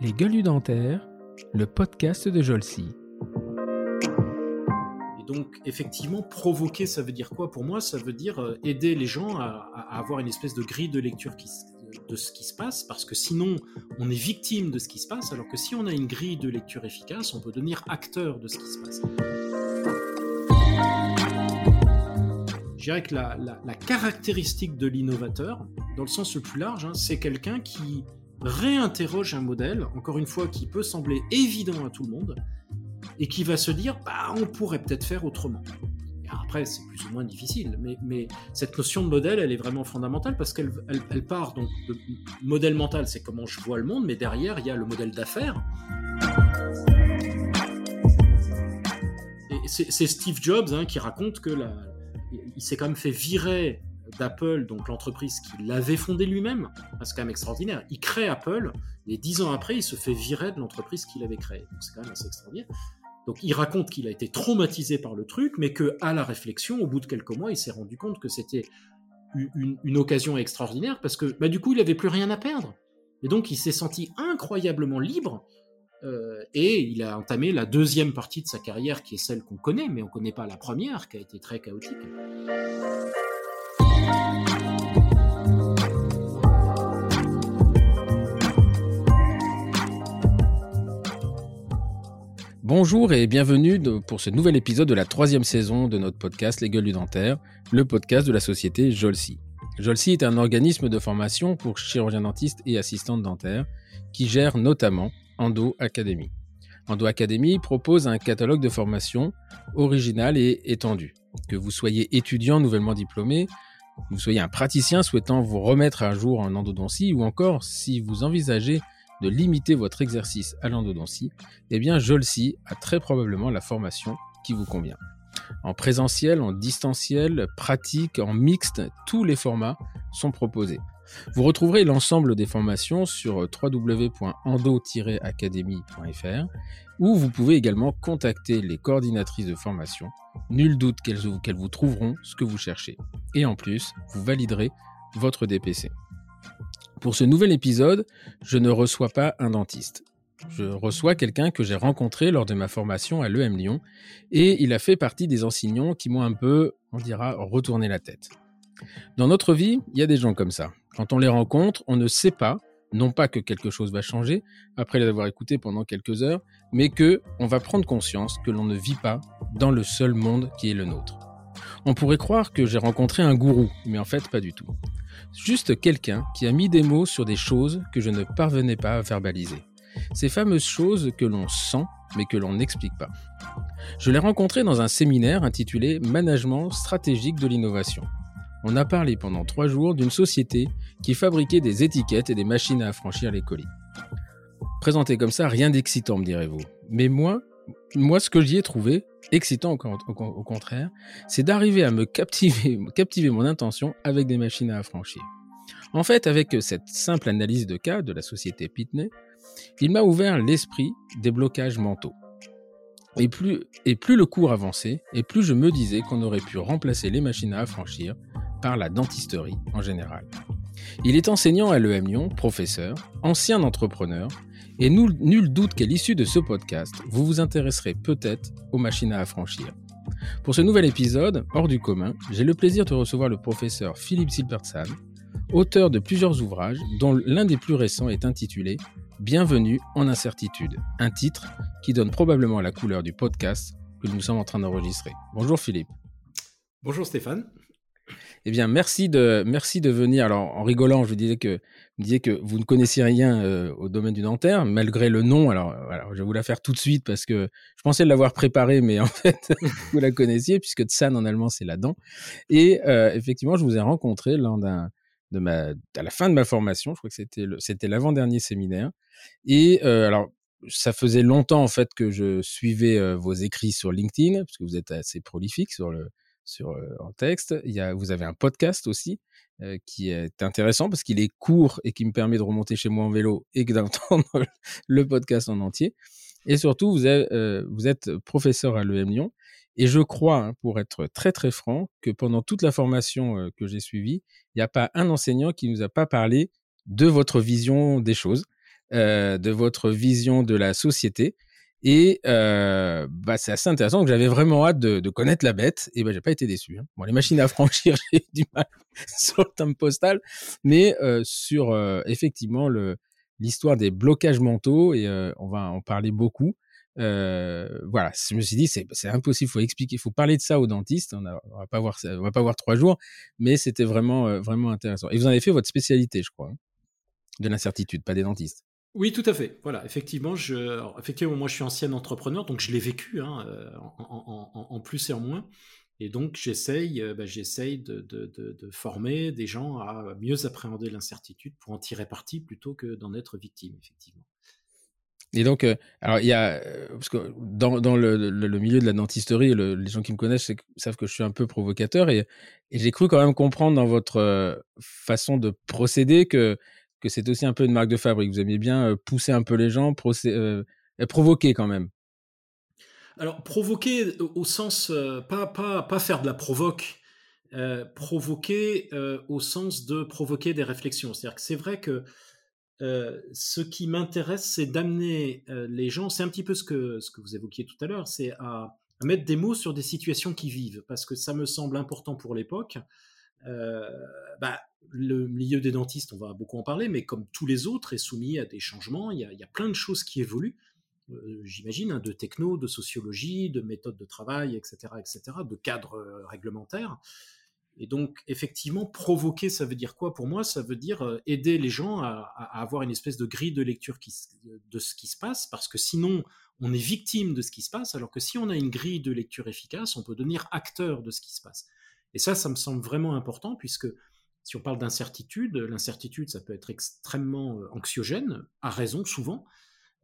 Les gueules dentaires, le podcast de Jolcy. Et donc, effectivement, provoquer, ça veut dire quoi? Pour moi Ça veut dire euh, aider les gens à, avoir une espèce de grille de lecture de ce qui se passe, parce que sinon, on est victime de ce qui se passe, alors que si on a une grille de lecture efficace, on peut devenir acteur de ce qui se passe. Je dirais que la, caractéristique de l'innovateur, dans le sens le plus large, hein, c'est quelqu'un qui réinterroge un modèle, encore une fois, qui peut sembler évident à tout le monde, et qui va se dire, bah, on pourrait peut-être faire autrement. Et après, c'est plus ou moins difficile, mais, cette notion de modèle, elle est vraiment fondamentale parce qu'elle elle, elle part donc de modèle mental, c'est comment je vois le monde, mais derrière, il y a le modèle d'affaires. C'est Steve Jobs hein, qui raconte que la, il s'est quand même fait virer d'Apple, donc l'entreprise qu'il avait fondée lui-même. Ah, C'est quand même extraordinaire. Il crée Apple, et dix ans après, il se fait virer de l'entreprise qu'il avait créée. C'est quand même assez extraordinaire. Donc il raconte qu'il a été traumatisé par le truc, mais que à la réflexion, au bout de quelques mois, il s'est rendu compte que c'était une, une- occasion extraordinaire parce que bah, du coup, il avait plus rien à perdre. Et donc il s'est senti incroyablement libre. Euh, et il a entamé la deuxième partie de sa carrière, qui est celle qu'on connaît, mais on ne connaît pas la première, qui a été très chaotique. Bonjour et bienvenue pour ce nouvel épisode de la troisième saison de notre podcast Les Gueules du Dentaire, le podcast de la société Jolcy. Jolcy est un organisme de formation pour chirurgiens dentistes et assistantes dentaires qui gère notamment Endo Academy. Endo Academy propose un catalogue de formation original et étendu. Que vous soyez étudiant nouvellement diplômé, que vous soyez un praticien souhaitant vous remettre à jour en endodontie ou encore si vous envisagez de limiter votre exercice à l'endodontie, eh bien Jolcy a très probablement la formation qui vous convient. En présentiel, en distanciel, pratique, en mixte, tous les formats sont proposés. Vous retrouverez l'ensemble des formations sur www.endo-academy.fr où vous pouvez également contacter les coordinatrices de formation. Nul doute qu'elles vous trouveront ce que vous cherchez. Et en plus, vous validerez votre DPC. Pour ce nouvel épisode, je ne reçois pas un dentiste. Je reçois quelqu'un que j'ai rencontré lors de ma formation à l'EM Lyon et il a fait partie des enseignants qui m'ont un peu, on dira, retourné la tête. Dans notre vie, il y a des gens comme ça. Quand on les rencontre, on ne sait pas, non pas que quelque chose va changer après les avoir écoutés pendant quelques heures, mais que on va prendre conscience que l'on ne vit pas dans le seul monde qui est le nôtre. On pourrait croire que j'ai rencontré un gourou, mais en fait pas du tout. Juste quelqu'un qui a mis des mots sur des choses que je ne parvenais pas à verbaliser. Ces fameuses choses que l'on sent mais que l'on n'explique pas. Je l'ai rencontré dans un séminaire intitulé Management stratégique de l'innovation. On a parlé pendant trois jours d'une société qui fabriquait des étiquettes et des machines à affranchir les colis. Présenté comme ça, rien d'excitant, me direz-vous. Mais moi, moi, ce que j'y ai trouvé, excitant au, con- au con- au contraire, c'est d'arriver à me captiver, captiver mon intention avec des machines à affranchir. En fait, avec cette simple analyse de cas de la société Pitney, il m'a ouvert l'esprit des blocages mentaux. Et plus le cours avançait, et plus je me disais qu'on aurait pu remplacer les machines à affranchir par la dentisterie en général. Il est enseignant à l'EM Lyon, professeur, ancien entrepreneur, et nul, doute qu'à l'issue de ce podcast, vous vous intéresserez peut-être aux machines à affranchir. Pour ce nouvel épisode, hors du commun, j'ai le plaisir de recevoir le professeur Philippe Silbertsan, auteur de plusieurs ouvrages, dont l'un des plus récents est intitulé Bienvenue en incertitude, un titre qui donne probablement la couleur du podcast que nous sommes en train d'enregistrer. Bonjour Philippe. Bonjour Stéphane. Eh bien, merci de, merci de venir. Alors, en rigolant, je vous disais que, vous ne connaissiez rien euh, au domaine du dentaire, malgré le nom. Alors, euh, voilà, je vais vous la faire tout de suite parce que je pensais l'avoir préparée, mais en fait, vous la connaissiez puisque Tsan en allemand, c'est la dent. Et euh, effectivement, je vous ai rencontré lors de à la fin de ma formation. Je crois que c'était c'était l'avant-dernier séminaire. Et alors, ça faisait longtemps en fait que je suivais vos écrits sur LinkedIn parce que vous êtes assez prolifique sur le sur en texte. Il y a, vous avez un podcast aussi qui est intéressant parce qu'il est court et qui me permet de remonter chez moi en vélo et d'entendre le podcast en entier. Et surtout, vous êtes, professeur à l'EM Lyon. Et je crois, hein, pour être très très franc, que pendant toute la formation que j'ai suivie, il n'y a pas un enseignant qui nous a pas parlé de votre vision des choses, de votre vision de la société. Et bah, c'est assez intéressant. J'avais vraiment hâte de, connaître la bête. Et bah, j'ai pas été déçu. Hein. Bon, les machines à franchir, j'ai du mal sur le thème postal, mais sur effectivement le l'histoire des blocages mentaux et on va en parler beaucoup. voilà, je me suis dit c'est c'est impossible, faut expliquer, faut parler de ça aux dentistes. On, a, va pas voir on va pas voir trois jours, mais c'était vraiment vraiment intéressant. Et vous en avez fait votre spécialité, je crois, hein, de l'incertitude, pas des dentistes. Oui, tout à fait. Voilà, effectivement, je, moi, je suis ancien entrepreneur, donc je l'ai vécu, hein, euh, en, plus et en moins. Et donc, j'essaye, euh, bah, j'essaye de, former des gens à mieux appréhender l'incertitude pour en tirer parti plutôt que d'en être victime, effectivement. Et donc, euh, alors il y a, parce que dans, le, milieu de la dentisterie, les gens qui me connaissent savent que je suis un peu provocateur et j'ai cru quand même comprendre dans votre façon de procéder que que c'est aussi un peu une marque de fabrique. Vous aimez bien pousser un peu les gens, provoquer quand même. Alors, provoquer au sens, pas, pas, pas faire de la provoque, provoquer au sens de provoquer des réflexions. C'est-à-dire que c'est vrai que ce qui m'intéresse, c'est d'amener les gens, c'est un petit peu ce que, ce que vous évoquiez tout à l'heure, c'est à, mettre des mots sur des situations qui vivent, parce que ça me semble important pour l'époque. bah, le milieu des dentistes, on va beaucoup en parler, mais comme tous les autres, est soumis à des changements. Il y a, plein de choses qui évoluent, euh, j'imagine, hein, de techno, de sociologie, de méthodes de travail, etc., etc., de cadres euh, réglementaires. Et donc, effectivement, provoquer, ça veut dire quoi? Pour moi Ça veut dire euh, aider les gens à, avoir une espèce de grille de lecture de ce qui se passe, parce que sinon, on est victime de ce qui se passe, alors que si on a une grille de lecture efficace, on peut devenir acteur de ce qui se passe. Et ça, ça me semble vraiment important, puisque si on parle d'incertitude, l'incertitude, ça peut être extrêmement euh, anxiogène, à raison souvent,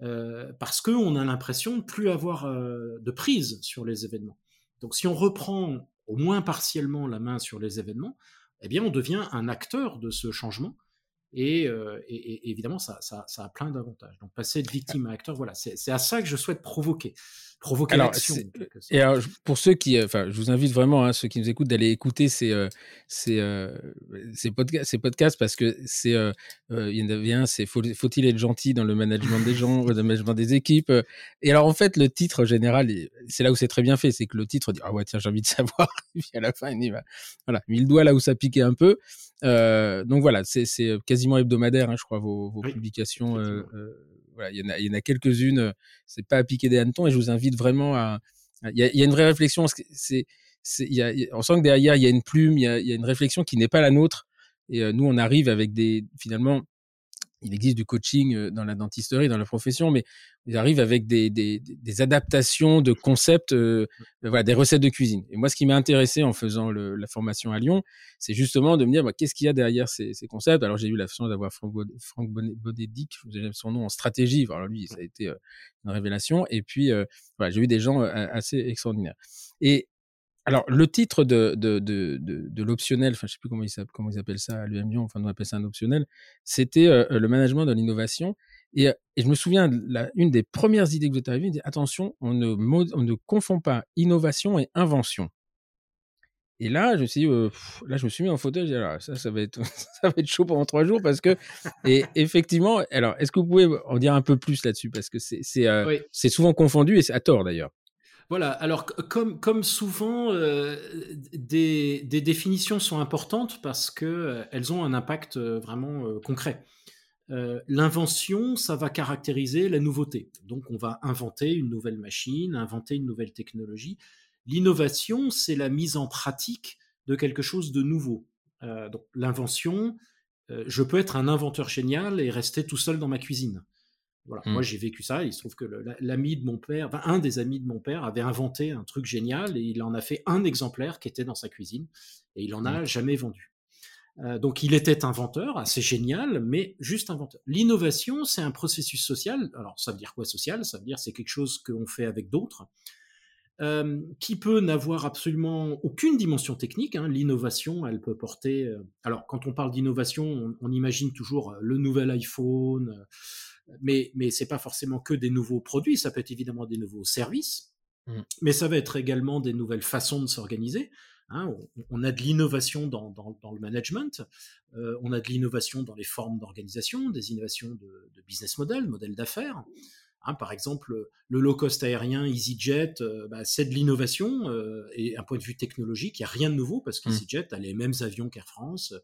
euh, parce qu'on a l'impression de plus avoir euh, de prise sur les événements. Donc si on reprend au moins partiellement la main sur les événements, eh bien on devient un acteur de ce changement. Et, évidemment, ça, ça, a plein d'avantages. Donc passer de victime à acteur, voilà, c'est à ça que je souhaite provoquer provoquer l'action. Et alors, pour ceux qui, enfin, je vous invite vraiment, hein, ceux qui nous écoutent, d'aller écouter ces, euh, ces, euh, ces, podcasts, ces podcasts parce que c'est, euh, il y en avait un, c'est faut-il être gentil dans le management des gens, le management des équipes. Et alors, en fait, le titre général, c'est là où c'est très bien fait, c'est que le titre dit, ah ouais, tiens, j'ai envie de savoir. Et puis à la fin, il va, voilà, il le doigt là où ça piquait un peu. donc voilà, c'est quasiment hebdomadaire, hein, je crois, vos, vos publications il y en a, quelques-unes. Euh, c'est pas à piquer des hannetons et je vous invite vraiment à. Il y a, une vraie réflexion. C'est, c'est, y a, on sent que derrière il y a une plume, il y a, y a, une réflexion qui n'est pas la nôtre. Et euh, nous, on arrive avec des finalement il existe du coaching dans la dentisterie, dans la profession, mais il arrive avec des, des, des adaptations de concepts, euh, voilà, des recettes de cuisine. Et moi, ce qui m'a intéressé en faisant le, la formation à Lyon, c'est justement de me dire bah, qu'est-ce qu'il y a derrière ces, ces concepts? Alors, j'ai eu la chance d'avoir Franck, Franck je son nom en stratégie. Alors, lui, ça a été une révélation. Et puis, voilà, j'ai eu des gens assez extraordinaires. Et alors, le titre de, de, de, de, l'optionnel, enfin, je sais plus comment ils, comment ils appellent ça à l'UM Lyon, enfin, nous on appelle ça un optionnel, c'était euh, le management de l'innovation. Et, euh, et, je me souviens, la, une des premières idées que vous êtes arrivé, dit attention, on ne, on ne confond pas innovation et invention. Et là, je me suis dit, euh, là, je me suis mis en fauteuil, alors, ah, ça, ça va être, ça va être chaud pendant trois jours parce que, et effectivement, alors, est-ce que vous pouvez en dire un peu plus là-dessus? Parce que c'est, c'est, c'est souvent confondu et c'est à tort d'ailleurs. Voilà, alors comme, souvent, euh, des, définitions sont importantes parce qu'elles euh, ont un impact euh, vraiment concret. L'invention, ça va caractériser la nouveauté. Donc on va inventer une nouvelle machine, inventer une nouvelle technologie. L'innovation, c'est la mise en pratique de quelque chose de nouveau. l'invention, je peux être un inventeur génial et rester tout seul dans ma cuisine. Voilà. Moi, mmh. j'ai vécu ça. Il se trouve que l'ami de mon père, enfin, un des amis de mon père, avait inventé un truc génial et il en a fait un exemplaire qui était dans sa cuisine et il en a mmh. jamais vendu. Euh, donc, il était inventeur, assez génial, mais juste inventeur. L'innovation, c'est un processus social. Alors, ça veut dire quoi social? Ça veut dire c'est quelque chose qu'on fait avec d'autres. Euh, qui peut n'avoir absolument aucune dimension technique. Hein. L'innovation, elle peut porter. Euh, alors, quand on parle d'innovation, on, on, imagine toujours le nouvel iPhone, mais, mais ce n'est pas forcément que des nouveaux produits, ça peut être évidemment des nouveaux services, mmh. mais ça va être également des nouvelles façons de s'organiser. Hein, on, a de l'innovation dans, le management, euh, on a de l'innovation dans les formes d'organisation, des innovations de, business model, modèle d'affaires. Hein, par exemple, le low cost aérien EasyJet, euh, bah, c'est de l'innovation euh, et un point de vue technologique, il n'y a rien de nouveau parce mmh. qu'EasyJet a les mêmes avions qu'Air France,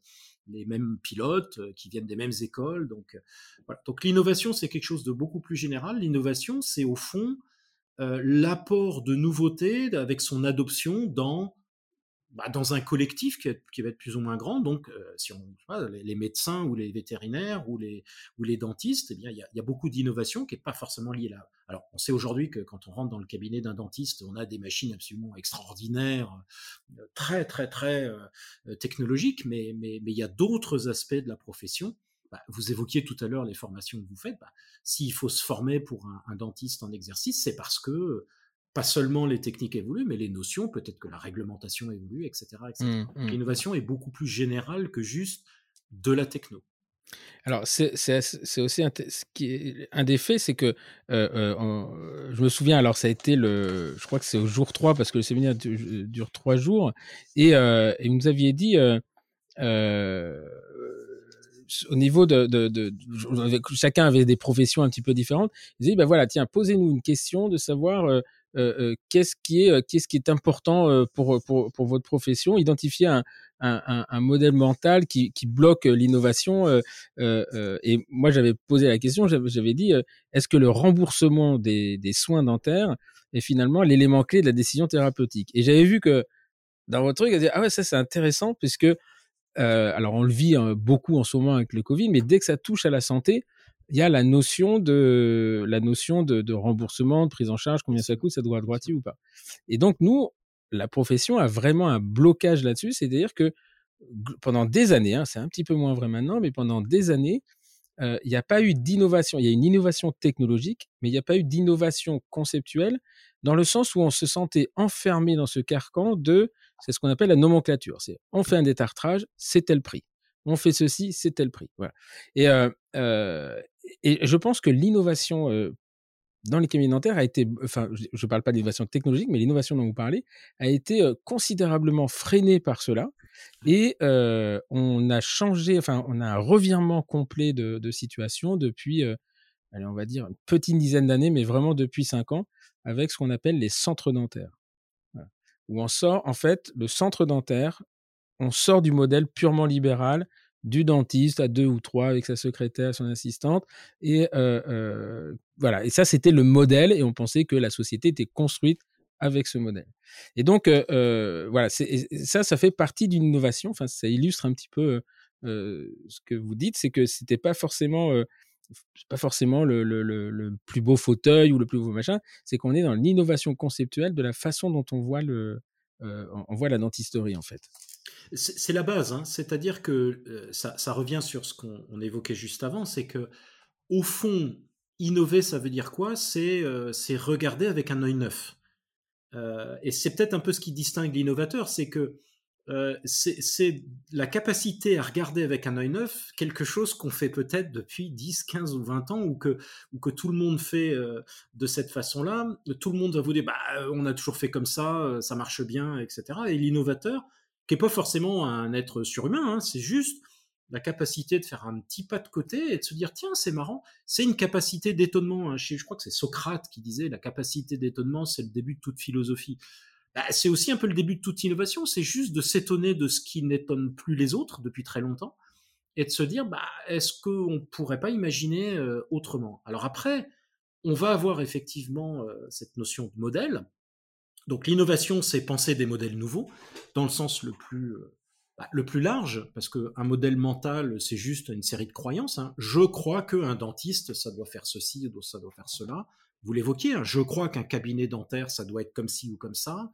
les mêmes pilotes qui viennent des mêmes écoles. Donc, voilà. donc l'innovation, c'est quelque chose de beaucoup plus général. L'innovation, c'est au fond l'apport de nouveautés avec son adoption dans bah, dans un collectif qui, va être plus ou moins grand. Donc, euh, si on les, médecins ou les vétérinaires ou les, ou les dentistes, eh bien, il y a, beaucoup d'innovation qui n'est pas forcément liée là. Alors, on sait aujourd'hui que quand on rentre dans le cabinet d'un dentiste, on a des machines absolument extraordinaires, euh, très, très, très euh, technologiques, mais, mais, mais il y a d'autres aspects de la profession. Bah, vous évoquiez tout à l'heure les formations que vous faites. Bah, s'il faut se former pour un, un dentiste en exercice, c'est parce que pas seulement les techniques évoluent, mais les notions, peut-être que la réglementation évolue, etc. etc. Mmh, mmh. L'innovation est beaucoup plus générale que juste de la techno. Alors, c'est aussi un, ce un des faits, c'est que euh, euh, je me souviens, alors ça a été le, je crois que c'est au jour 3, parce que le séminaire dure 3 jours, et, euh, et vous nous aviez dit, au niveau de, de, de, chacun avait des professions un petit peu différentes. Ils disaient, ben voilà, tiens, posez-nous une question de savoir euh, euh, qu'est-ce qui est euh, qu'est-ce qui est important pour, votre profession, identifier un, modèle mental qui, bloque l'innovation. et moi, j'avais posé la question, j'avais dit, est-ce que le remboursement des, soins dentaires est finalement l'élément clé de la décision thérapeutique? Et j'avais vu que dans votre truc, dit, ah ouais, ça c'est intéressant puisque alors on le vit hein, beaucoup en ce moment avec le Covid, mais dès que ça touche à la santé, il y a la notion de la notion de, remboursement, de prise en charge, combien ça coûte, ça doit droitier ou pas. Et donc nous, la profession a vraiment un blocage là-dessus, c'est-à-dire que pendant des années, hein, c'est un petit peu moins vrai maintenant, mais pendant des années, il n'y a pas eu d'innovation. Il y a une innovation technologique, mais il n'y a pas eu d'innovation conceptuelle, dans le sens où on se sentait enfermé dans ce carcan de, c'est ce qu'on appelle la nomenclature. C'est on fait un détartrage, c'est tel prix on fait ceci, c'est tel prix. Voilà. Et, et je pense que l'innovation dans les cabinets dentaires a été, enfin, je ne parle pas d'innovation technologique, mais l'innovation dont vous parlez a été considérablement freinée par cela. Mmh. Et on a changé, enfin, on a un revirement complet de, situation depuis, allez, on va dire, une petite dizaine d'années, mais vraiment depuis cinq ans, avec ce qu'on appelle les centres dentaires. Où on sort, en fait, le centre dentaire on sort du modèle purement libéral du dentiste à deux ou trois avec sa secrétaire, son assistante. Et voilà. Et ça, c'était le modèle. Et on pensait que la société était construite avec ce modèle. Et donc, voilà, ça, ça fait partie d'une innovation. Enfin, ça illustre un petit peu ce que vous dites, c'est que c'était pas forcément, pas forcément le, le, plus beau fauteuil ou le plus beau machin. C'est qu'on est dans l'innovation conceptuelle de la façon dont on voit le, on voit la dentisterie en fait. C'est la base, hein. c'est-à-dire que euh, ça, revient sur ce qu'on évoquait juste avant, c'est que au fond, innover, ça veut dire quoi? Euh, C'est regarder avec un œil neuf. Euh, et c'est peut-être un peu ce qui distingue l'innovateur, c'est que c'est la capacité à regarder avec un œil neuf quelque chose qu'on fait peut-être depuis 10, 15 ou 20 ans, ou que, ou que tout le monde fait de cette façon-là. Tout le monde va vous dire, bah, on a toujours fait comme ça, ça marche bien, etc. Et l'innovateur, qui n'est pas forcément un être surhumain, hein, c'est juste la capacité de faire un petit pas de côté et de se dire tiens c'est marrant. C'est une capacité d'étonnement hein. je, crois que c'est Socrate qui disait la capacité d'étonnement c'est le début de toute philosophie. Bah, c'est aussi un peu le début de toute innovation. C'est juste de s'étonner de ce qui n'étonne plus les autres depuis très longtemps et de se dire bah, est-ce qu'on pourrait pas imaginer euh, autrement? Alors après on va avoir effectivement euh, cette notion de modèle donc l'innovation, c'est penser des modèles nouveaux, dans le sens le plus, euh, bah, le plus large, parce qu'un modèle mental, c'est juste une série de croyances. Hein. Je crois qu'un dentiste, ça doit faire ceci, ça doit faire cela. Vous l'évoquiez, hein. je crois qu'un cabinet dentaire, ça doit être comme ci ou comme ça.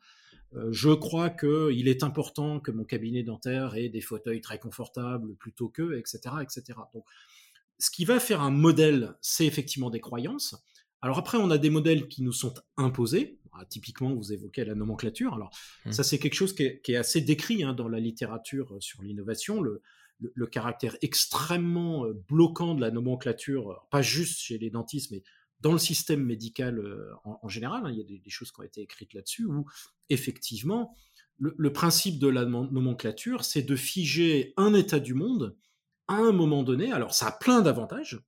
Euh, je crois qu'il est important que mon cabinet dentaire ait des fauteuils très confortables plutôt que, etc., etc. Donc, ce qui va faire un modèle, c'est effectivement des croyances. Alors après, on a des modèles qui nous sont imposés. Ah, typiquement, vous évoquez la nomenclature. Alors mmh. ça, c'est quelque chose qui est, assez décrit hein, dans la littérature euh, sur l'innovation. Le, caractère extrêmement euh, bloquant de la nomenclature, pas juste chez les dentistes, mais dans le système médical euh, en, général. Hein. il y a des, choses qui ont été écrites là-dessus où effectivement, le, principe de la nomenclature, c'est de figer un état du monde à un moment donné. Alors, ça a plein d'avantages,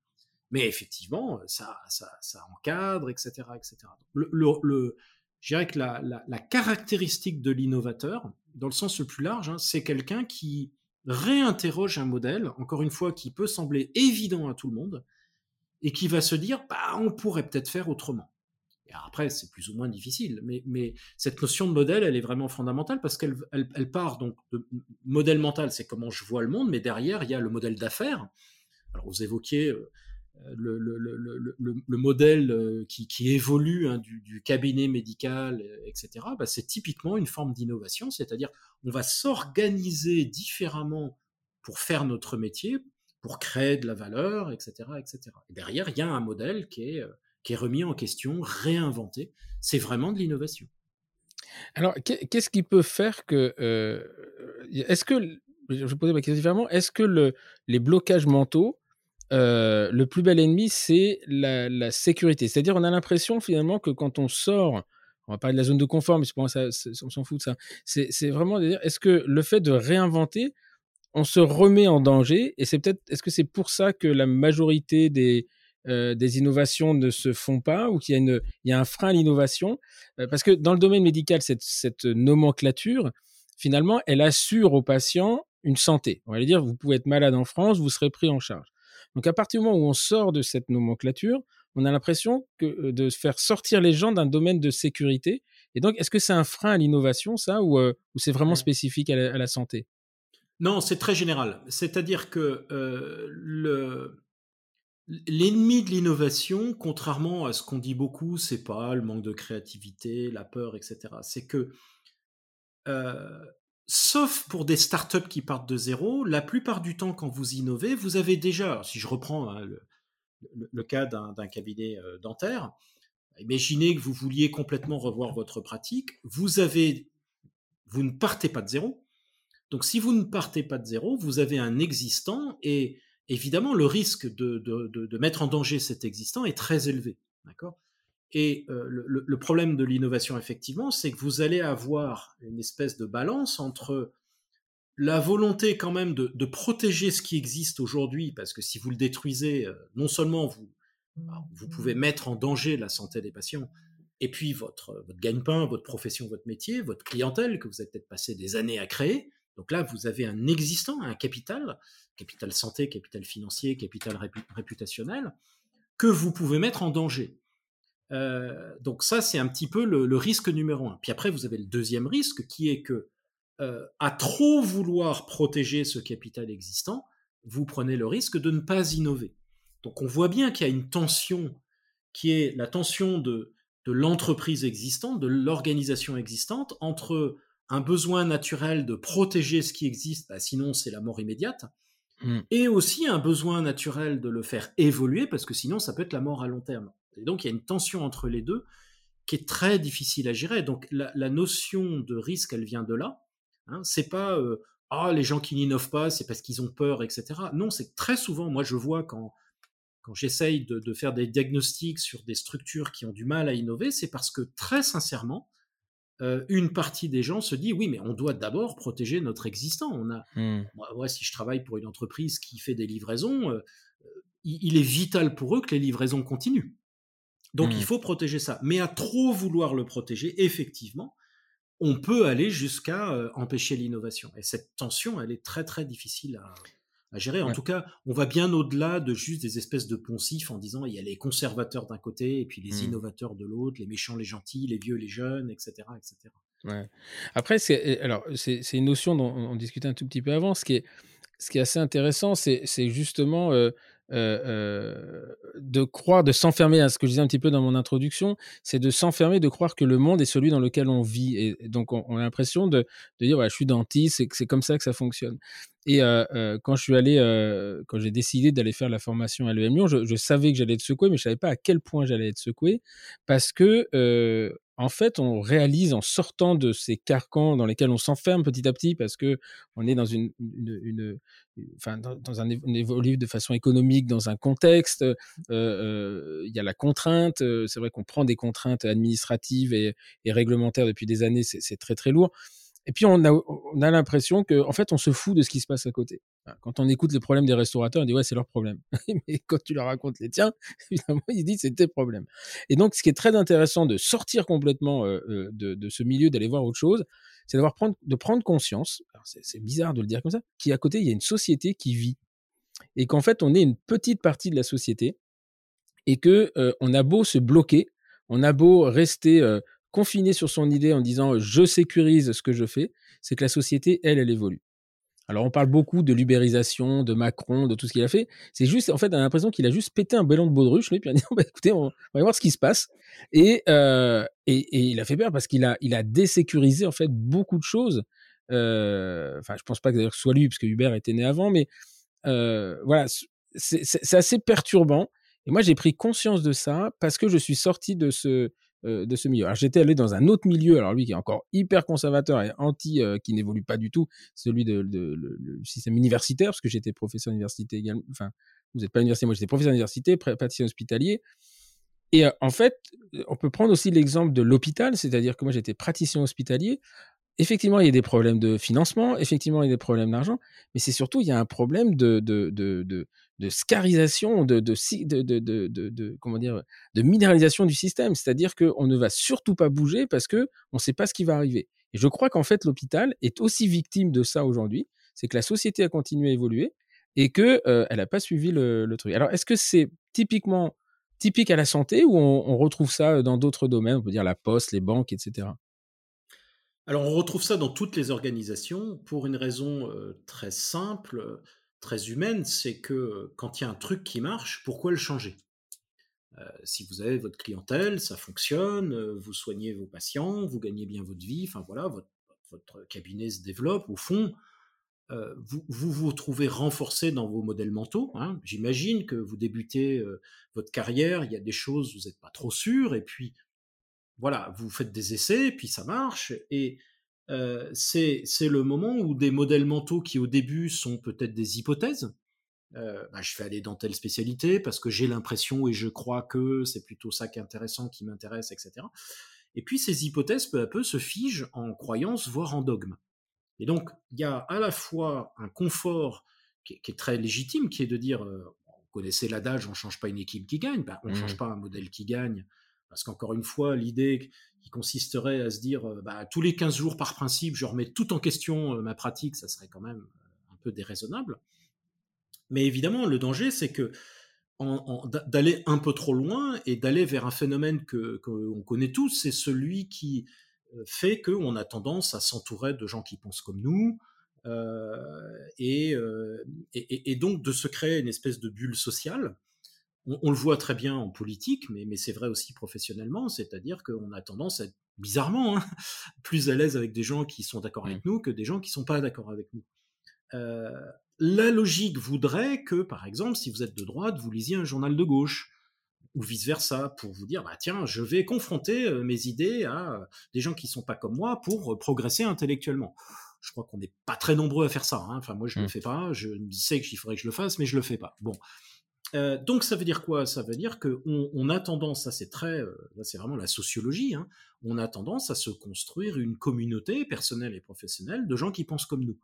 mais effectivement, ça, ça, ça, encadre, etc. etc. Le, le, je dirais que la, caractéristique de l'innovateur, dans le sens le plus large, hein, c'est quelqu'un qui réinterroge un modèle, encore une fois, qui peut sembler évident à tout le monde, et qui va se dire, bah, on pourrait peut-être faire autrement après, c'est plus ou moins difficile, mais, cette notion de modèle, elle est vraiment fondamentale parce qu'elle elle, part donc de modèle mental, c'est comment je vois le monde, mais derrière, il y a le modèle d'affaires. Alors, vous évoquiez euh, le, le, le, le, modèle euh, qui, évolue hein, du, cabinet médical, euh, etc. Bah, c'est typiquement une forme d'innovation, c'est-à-dire on va s'organiser différemment pour faire notre métier, pour créer de la valeur, etc., etc. Et derrière, il y a un modèle qui est qui est remis en question, réinventé. C'est vraiment de l'innovation. Alors, qu'est-ce qui peut faire que... Euh, est-ce que, je vais poser ma question différemment, est-ce que le, les blocages mentaux, euh, le plus bel ennemi, c'est la, sécurité C'est-à-dire, on a l'impression finalement que quand on sort, on va parler de la zone de confort, mais pour moi, ça, on s'en fout de ça, c'est vraiment de dire, est-ce que le fait de réinventer, on se remet en danger Et c'est peut-être, est-ce que c'est pour ça que la majorité des, euh, des innovations ne se font pas ou qu'il y, y, a un frein à l'innovation? Euh, parce que dans le domaine médical, cette, cette, nomenclature, finalement, elle assure aux patients une santé. On va dire, vous pouvez être malade en France, vous serez pris en charge. Donc à partir du moment où on sort de cette nomenclature, on a l'impression que euh, de faire sortir les gens d'un domaine de sécurité. Et donc, est-ce que c'est un frein à l'innovation, ça, ou, ou c'est vraiment spécifique à la, santé? Non, c'est très général. C'est-à-dire que le, L'ennemi de l'innovation, contrairement à ce qu'on dit beaucoup, c'est pas le manque de créativité, la peur, etc. C'est que, euh, sauf pour des startups qui partent de zéro, la plupart du temps, quand vous innovez, vous avez déjà, si je reprends hein, le, cas d'un cabinet euh, dentaire, imaginez que vous vouliez complètement revoir votre pratique, vous ne partez pas de zéro. Donc, si vous ne partez pas de zéro, vous avez un existant et évidemment, le risque de, mettre en danger cet existant est très élevé. D'accord? Et euh, le, problème de l'innovation, effectivement, c'est que vous allez avoir une espèce de balance entre la volonté quand même de, protéger ce qui existe aujourd'hui, parce que si vous le détruisez, euh, non seulement vous, vous pouvez mettre en danger la santé des patients, et puis votre, votre gagne-pain, votre profession, votre métier, votre clientèle que vous avez peut-être passé des années à créer. Donc là, vous avez un existant, un capital, capital santé, capital financier, capital réputationnel, que vous pouvez mettre en danger. Euh, donc ça, c'est un petit peu le, risque numéro un. Puis après, vous avez le deuxième risque qui est que euh, à trop vouloir protéger ce capital existant, vous prenez le risque de ne pas innover. Donc on voit bien qu'il y a une tension qui est la tension de, de l'entreprise existante, de l'organisation existante, entre un besoin naturel de protéger ce qui existe, bah, sinon c'est la mort immédiate, Mmh. et aussi un besoin naturel de le faire évoluer, parce que sinon ça peut être la mort à long terme. Et donc il y a une tension entre les deux qui est très difficile à gérer. Donc la, notion de risque, elle vient de là. Hein. C'est pas euh, ah les gens qui n'innovent pas, c'est parce qu'ils ont peur, etc. Non, c'est très souvent, moi je vois quand quand j'essaye de, de, faire des diagnostics sur des structures qui ont du mal à innover, c'est parce que très sincèrement, euh, une partie des gens se dit oui, mais on doit d'abord protéger notre existant. On a, mmh. moi, si je travaille pour une entreprise qui fait des livraisons, euh, il, est vital pour eux que les livraisons continuent. Donc il mmh. faut protéger ça. Mais à trop vouloir le protéger, effectivement, on peut aller jusqu'à euh, empêcher l'innovation. Et cette tension, elle est très très difficile à, à gérer. En tout cas, on va bien au-delà de juste des espèces de poncifs en disant il y a les conservateurs d'un côté et puis les mmh. innovateurs de l'autre, les méchants, les gentils, les vieux, les jeunes, etc. etc. Ouais. Après, c'est, alors, c'est, une notion dont on discutait un tout petit peu avant. Ce qui est, ce qui est assez intéressant, c'est, justement euh, de croire, de s'enfermer, à ce que je disais un petit peu dans mon introduction, c'est de s'enfermer, de croire que le monde est celui dans lequel on vit. Et, donc, on, a l'impression de, de dire, je suis dentiste, c'est, c'est comme ça que ça fonctionne. Et euh, quand je suis allé, quand j'ai décidé d'aller faire la formation à l'EM Lyon, je, je, savais que j'allais être secoué, mais je savais pas à quel point j'allais être secoué, parce que en fait, on réalise en sortant de ces carcans dans lesquels on s'enferme petit à petit parce que on est dans une, une, enfin, dans, un évolue de façon économique, dans un contexte. Euh, euh, il y a la contrainte. C'est vrai qu'on prend des contraintes administratives et, et réglementaires depuis des années. C'est très très lourd. Et puis on a, on a l'impression que, en fait, on se fout de ce qui se passe à côté. Quand on écoute les problèmes des restaurateurs, on dit ouais, c'est leur problème. Mais quand tu leur racontes les tiens, évidemment, ils disent c'est tes problèmes. Et donc, ce qui est très intéressant de sortir complètement euh, euh, de, ce milieu, d'aller voir autre chose, c'est d'avoir prendre, de prendre conscience. C'est bizarre de le dire comme ça. Qu'à côté, il y a une société qui vit et qu'en fait, on est une petite partie de la société et que euh, on a beau se bloquer, on a beau rester confiné sur son idée en disant je sécurise ce que je fais, c'est que la société, elle, elle évolue. Alors on parle beaucoup de l'ubérisation, de Macron, de tout ce qu'il a fait. C'est juste, en fait, on a l'impression qu'il a juste pété un ballon de baudruche, lui, puis il a dit, bah, écoutez, on, va voir ce qui se passe. Et, euh, et, il a fait peur parce qu'il a, il a désécurisé, en fait, beaucoup de choses. Euh, enfin, je pense pas que d'ailleurs ce soit lui, parce que Hubert était né avant, mais euh, voilà, c'est assez perturbant. Et moi, j'ai pris conscience de ça parce que je suis sorti de ce, euh, de ce milieu. Alors j'étais allé dans un autre milieu, alors lui qui est encore hyper conservateur et anti, euh, qui n'évolue pas du tout, celui de, système universitaire, parce que j'étais professeur d'université également. Enfin, vous n'êtes pas université, moi j'étais professeur d'université, praticien hospitalier. Et euh, en fait, on peut prendre aussi l'exemple de l'hôpital, c'est-à-dire que moi j'étais praticien hospitalier effectivement, il y a des problèmes de financement, effectivement, il y a des problèmes d'argent, mais c'est surtout, il y a un problème de, de, scarisation, de, comment dire, de minéralisation du système. C'est-à-dire qu'on ne va surtout pas bouger parce qu'on ne sait pas ce qui va arriver. Et je crois qu'en fait, l'hôpital est aussi victime de ça aujourd'hui. C'est que la société a continué à évoluer et qu'elle euh, n'a pas suivi le, truc. Alors, est-ce que c'est typiquement typique à la santé ou on retrouve ça dans d'autres domaines? On peut dire la poste, les banques, etc. Alors on retrouve ça dans toutes les organisations pour une raison très simple, très humaine, c'est que quand il y a un truc qui marche, pourquoi le changer? Si vous avez votre clientèle, ça fonctionne, vous soignez vos patients, vous gagnez bien votre vie, enfin voilà, votre, cabinet se développe, au fond, vous, vous, vous trouvez renforcé dans vos modèles mentaux. Hein. J'imagine que vous débutez votre carrière, il y a des choses, vous n'êtes pas trop sûr, et puis voilà, vous faites des essais, puis ça marche, et c'est le moment où des modèles mentaux qui au début sont peut-être des hypothèses, bah, je vais aller dans telle spécialité parce que j'ai l'impression et je crois que c'est plutôt ça qui est intéressant, qui m'intéresse, etc. Et puis ces hypothèses peu à peu se figent en croyances, voire en dogmes. Et donc il y a à la fois un confort qui est, très légitime, qui est de dire, vous connaissez l'adage, on ne change pas une équipe qui gagne, bah, on ne change mmh. pas un modèle qui gagne, parce qu'encore une fois, l'idée qui consisterait à se dire, euh, bah, tous les 15 jours par principe, je remets tout en question euh, ma pratique, ça serait quand même euh, un peu déraisonnable. Mais évidemment, le danger, c'est que d'aller un peu trop loin et d'aller vers un phénomène que qu'on connaît tous, c'est celui qui fait qu'on a tendance à s'entourer de gens qui pensent comme nous, et, et, et, donc de se créer une espèce de bulle sociale on, le voit très bien en politique, mais, c'est vrai aussi professionnellement, c'est-à-dire qu'on a tendance à être bizarrement hein, plus à l'aise avec des gens qui sont d'accord avec mmh. nous que des gens qui sont pas d'accord avec nous. Euh, la logique voudrait que, par exemple, si vous êtes de droite, vous lisiez un journal de gauche ou vice-versa, pour vous dire, bah, tiens, je vais confronter euh, mes idées à euh, des gens qui sont pas comme moi pour progresser intellectuellement. Je crois qu'on n'est pas très nombreux à faire ça. Hein. Enfin, moi, je ne le mmh. fais pas. Je sais qu'il faudrait que je le fasse, mais je le fais pas. Bon. Euh, donc ça veut dire quoi? Ça veut dire qu'on on a tendance, ça c'est très, euh, c'est vraiment la sociologie, hein, on a tendance à se construire une communauté personnelle et professionnelle de gens qui pensent comme nous.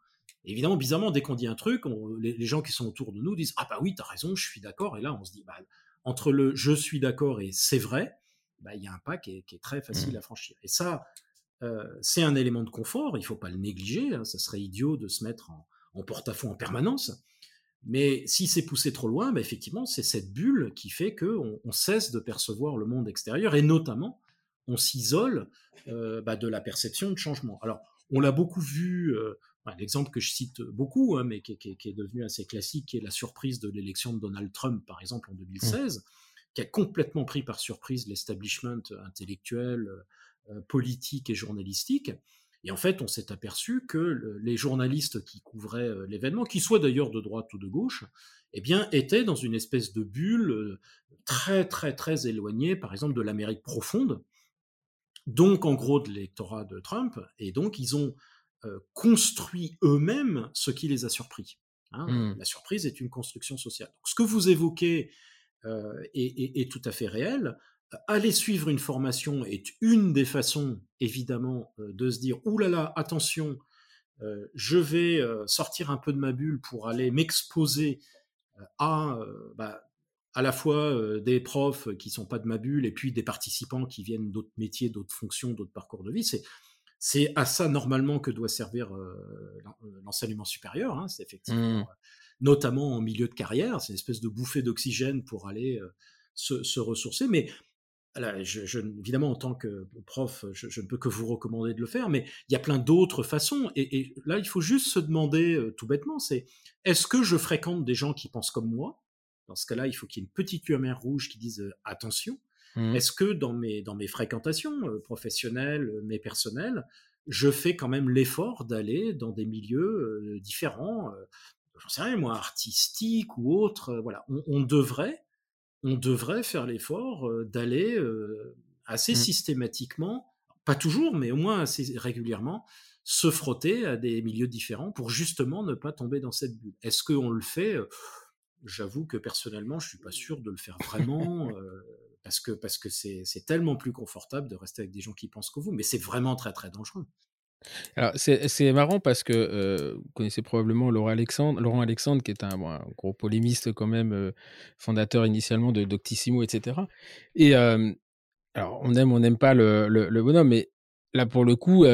évidemment, bizarrement, dès qu'on dit un truc, les, gens qui sont autour de nous disent ah bah oui, t'as raison, je suis d'accord. Et là, on se dit bah, entre le je suis d'accord et c'est vrai, bah, il y a un pas qui est, très facile mmh. à franchir. Et ça, euh, c'est un élément de confort, il faut pas le négliger. Hein, ça serait idiot de se mettre en, en porte-à-faux en permanence. Mais si c'est poussé trop loin, bah, effectivement, c'est cette bulle qui fait qu'on on cesse de percevoir le monde extérieur et notamment on s'isole euh, bah, de la perception de changement. Alors, on l'a beaucoup vu, euh, l'exemple que je cite beaucoup, hein, mais qui, est devenu assez classique, qui est la surprise de l'élection de Donald Trump, par exemple, en 2016, mmh. qui a complètement pris par surprise l'establishment intellectuel, euh, politique et journalistique. Et en fait, on s'est aperçu que les journalistes qui couvraient euh, l'événement, qui soient d'ailleurs de droite ou de gauche, eh bien, étaient dans une espèce de bulle euh, très, très, très éloignée, par exemple, de l'Amérique profonde, donc en gros de l'électorat de Trump, et donc ils ont euh, construit eux-mêmes ce qui les a surpris. Hein. Mmh. La surprise est une construction sociale. ce que vous évoquez est, tout à fait réel. Aller suivre une formation est une des façons, évidemment, de se dire, oulala, là là, attention, je vais sortir un peu de ma bulle pour aller m'exposer à, bah, à la fois des profs qui sont pas de ma bulle et puis des participants qui viennent d'autres métiers, d'autres fonctions, d'autres parcours de vie. C'est c'est à ça normalement que doit servir l'enseignement supérieur. Hein, c'est effectivement, mmh. notamment en milieu de carrière, c'est une espèce de bouffée d'oxygène pour aller se, ressourcer. Mais je, évidemment, en tant que prof, je, ne peux que vous recommander de le faire, mais il y a plein d'autres façons. Et, là, il faut juste se demander tout bêtement, c'est est-ce que je fréquente des gens qui pensent comme moi? Dans ce cas-là, il faut qu'il y ait une petite lumière rouge qui dise attention. Mmh. Est-ce que dans mes, dans mes fréquentations professionnelles, mais personnelles, je fais quand même l'effort d'aller dans des milieux différents, j'en sais rien moi, artistiques ou autres. voilà, on, devrait, on devrait faire l'effort d'aller assez mmh. systématiquement, pas toujours, mais au moins assez régulièrement, se frotter à des milieux différents pour justement ne pas tomber dans cette bulle. Est-ce qu'on le fait j'avoue que personnellement, je suis pas sûr de le faire vraiment. parce que parce que c'est tellement plus confortable de rester avec des gens qui pensent que vous, mais c'est vraiment très très dangereux. Alors c'est marrant parce que vous connaissez probablement Laurent Alexandre, Laurent Alexandre qui est un, gros polémiste quand même, fondateur initialement de Doctissimo, etc. Et alors on aime on n'aime pas le, le, bonhomme, mais là pour le coup,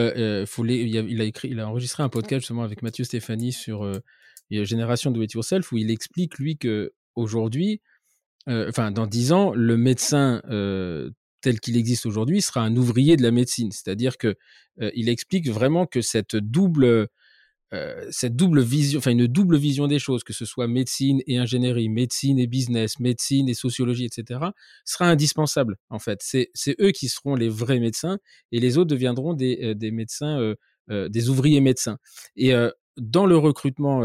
faut il, a, il, a, écrit, il a enregistré un podcast justement avec Mathieu Stéphanie sur Génération Do It Yourself où il explique lui que aujourd'hui, euh, enfin dans dix ans, le médecin euh, tel qu'il existe aujourd'hui sera un ouvrier de la médecine. C'est-à-dire que euh, il explique vraiment que cette double cette double vision, enfin une double vision des choses, que ce soit médecine et ingénierie, médecine et business, médecine et sociologie, etc., sera indispensable. En fait, c'est eux qui seront les vrais médecins et les autres deviendront des, des médecins, des ouvriers médecins. Et dans le recrutement,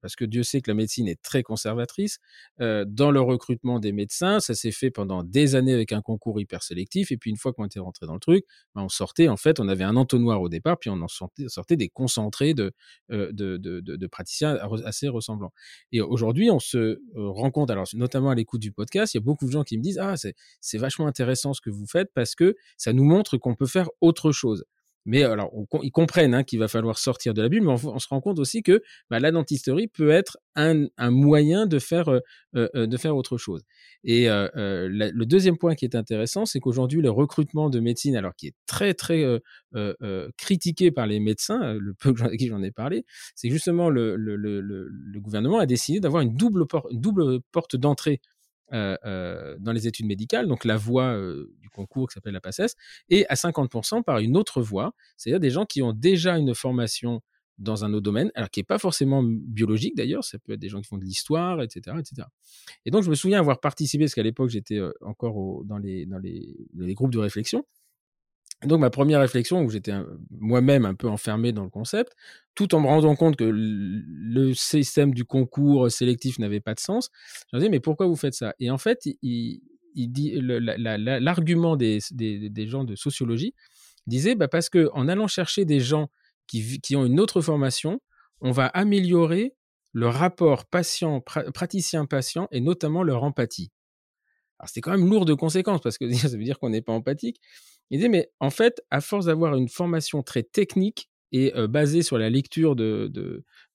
parce que Dieu sait que la médecine est très conservatrice, dans le recrutement des médecins, ça s'est fait pendant des années avec un concours hyper sélectif. Et puis une fois qu'on était rentré dans le truc, ben, on sortait, en fait, on avait un entonnoir au départ, puis on en sortait, des concentrés de, de, praticiens assez ressemblants. Et aujourd'hui, on se rend compte, alors notamment à l'écoute du podcast, il y a beaucoup de gens qui me disent, ah, c'est vachement intéressant ce que vous faites parce que ça nous montre qu'on peut faire autre chose. Mais alors, ils comprennent hein, qu'il va falloir sortir de la bulle, mais on, se rend compte aussi que bah, la dentisterie peut être un, moyen de faire, euh, euh, euh de faire autre chose. Et euh, euh le deuxième point qui est intéressant, c'est qu'aujourd'hui, le recrutement de médecine, alors qui est très, très critiqué par les médecins, le peu à qui j'en ai parlé, c'est justement le, gouvernement a décidé d'avoir une double, porte d'entrée euh, euh, dans les études médicales, donc la voie euh, du concours qui s'appelle la PACES, et à 50% par une autre voie, c'est-à-dire des gens qui ont déjà une formation dans un autre domaine, alors qui n'est pas forcément biologique d'ailleurs, ça peut être des gens qui font de l'histoire, etc., etc. Et donc je me souviens avoir participé, parce qu'à l'époque j'étais encore dans, les, dans les groupes de réflexion, donc ma première réflexion, où j'étais moi-même un peu enfermé dans le concept, tout en me rendant compte que le système du concours sélectif n'avait pas de sens, je me disais mais pourquoi vous faites ça? Et en fait, il, dit l'argument des, gens de sociologie disait bah parce que en allant chercher des gens qui, ont une autre formation, on va améliorer le rapport patient praticien-patient et notamment leur empathie. Alors c'était quand même lourd de conséquences parce que ça veut dire qu'on n'est pas empathique. Il disait, mais en fait, à force d'avoir une formation très technique et basée sur la lecture de,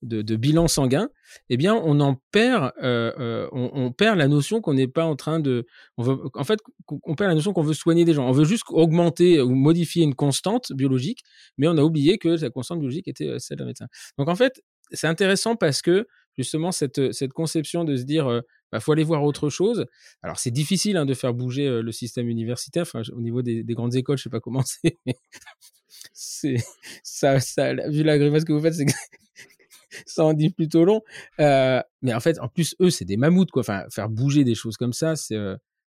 de, bilan sanguin, eh bien, on en perd, on, perd la notion qu'on n'est pas en train de, veut, en fait, on perd la notion qu'on veut soigner des gens. On veut juste augmenter ou modifier une constante biologique, mais on a oublié que la constante biologique était celle d'un médecin. Donc, en fait, c'est intéressant parce que justement cette, cette conception de se dire bah, faut aller voir autre chose. Alors, c'est difficile hein, de faire bouger le système universitaire. Enfin, au niveau des, grandes écoles, je sais pas comment c'est. c'est ça, vu la grimace que vous faites, ça en dit plutôt long. mais en fait, en plus, eux, c'est des mammouths, quoi. Enfin, faire bouger des choses comme ça, c'est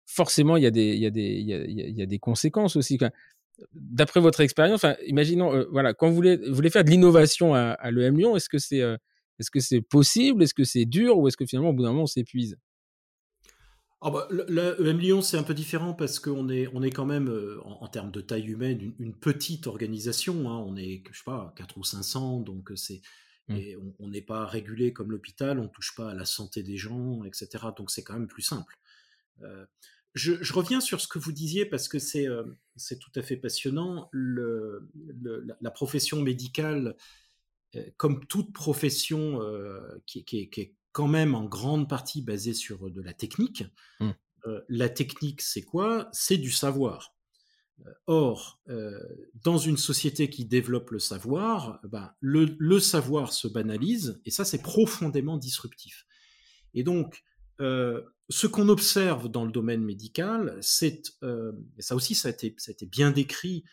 forcément, il y a des, y a il y a, des conséquences aussi. D'après votre expérience, imaginons, voilà, quand vous voulez, vous voulez faire de l'innovation à, à l'EM Lyon, est-ce que c'est, est-ce que c'est possible? Est-ce que c'est dur? Ou est-ce que finalement, au bout d'un moment, on s'épuise? Ah bah, le, EM Lyon, c'est un peu différent parce qu'on est, on est quand même, euh, en, termes de taille humaine, une, petite organisation. Hein. On est, je sais pas, 4 ou 500, donc euh, c'est, mmh. et on n'est pas régulé comme l'hôpital, on touche pas à la santé des gens, etc. Donc c'est quand même plus simple. Euh, je, reviens sur ce que vous disiez parce que c'est c'est tout à fait passionnant. Le, la, profession médicale, comme toute profession qui, qui, est quand même en grande partie basée sur de la technique, mmh. la technique, c'est quoi? C'est du savoir. Or, dans une société qui développe le savoir, ben, le, le, savoir se banalise, et ça, c'est profondément disruptif. Et donc, ce qu'on observe dans le domaine médical, c'est, et ça aussi, ça a été, ça a été bien décrit,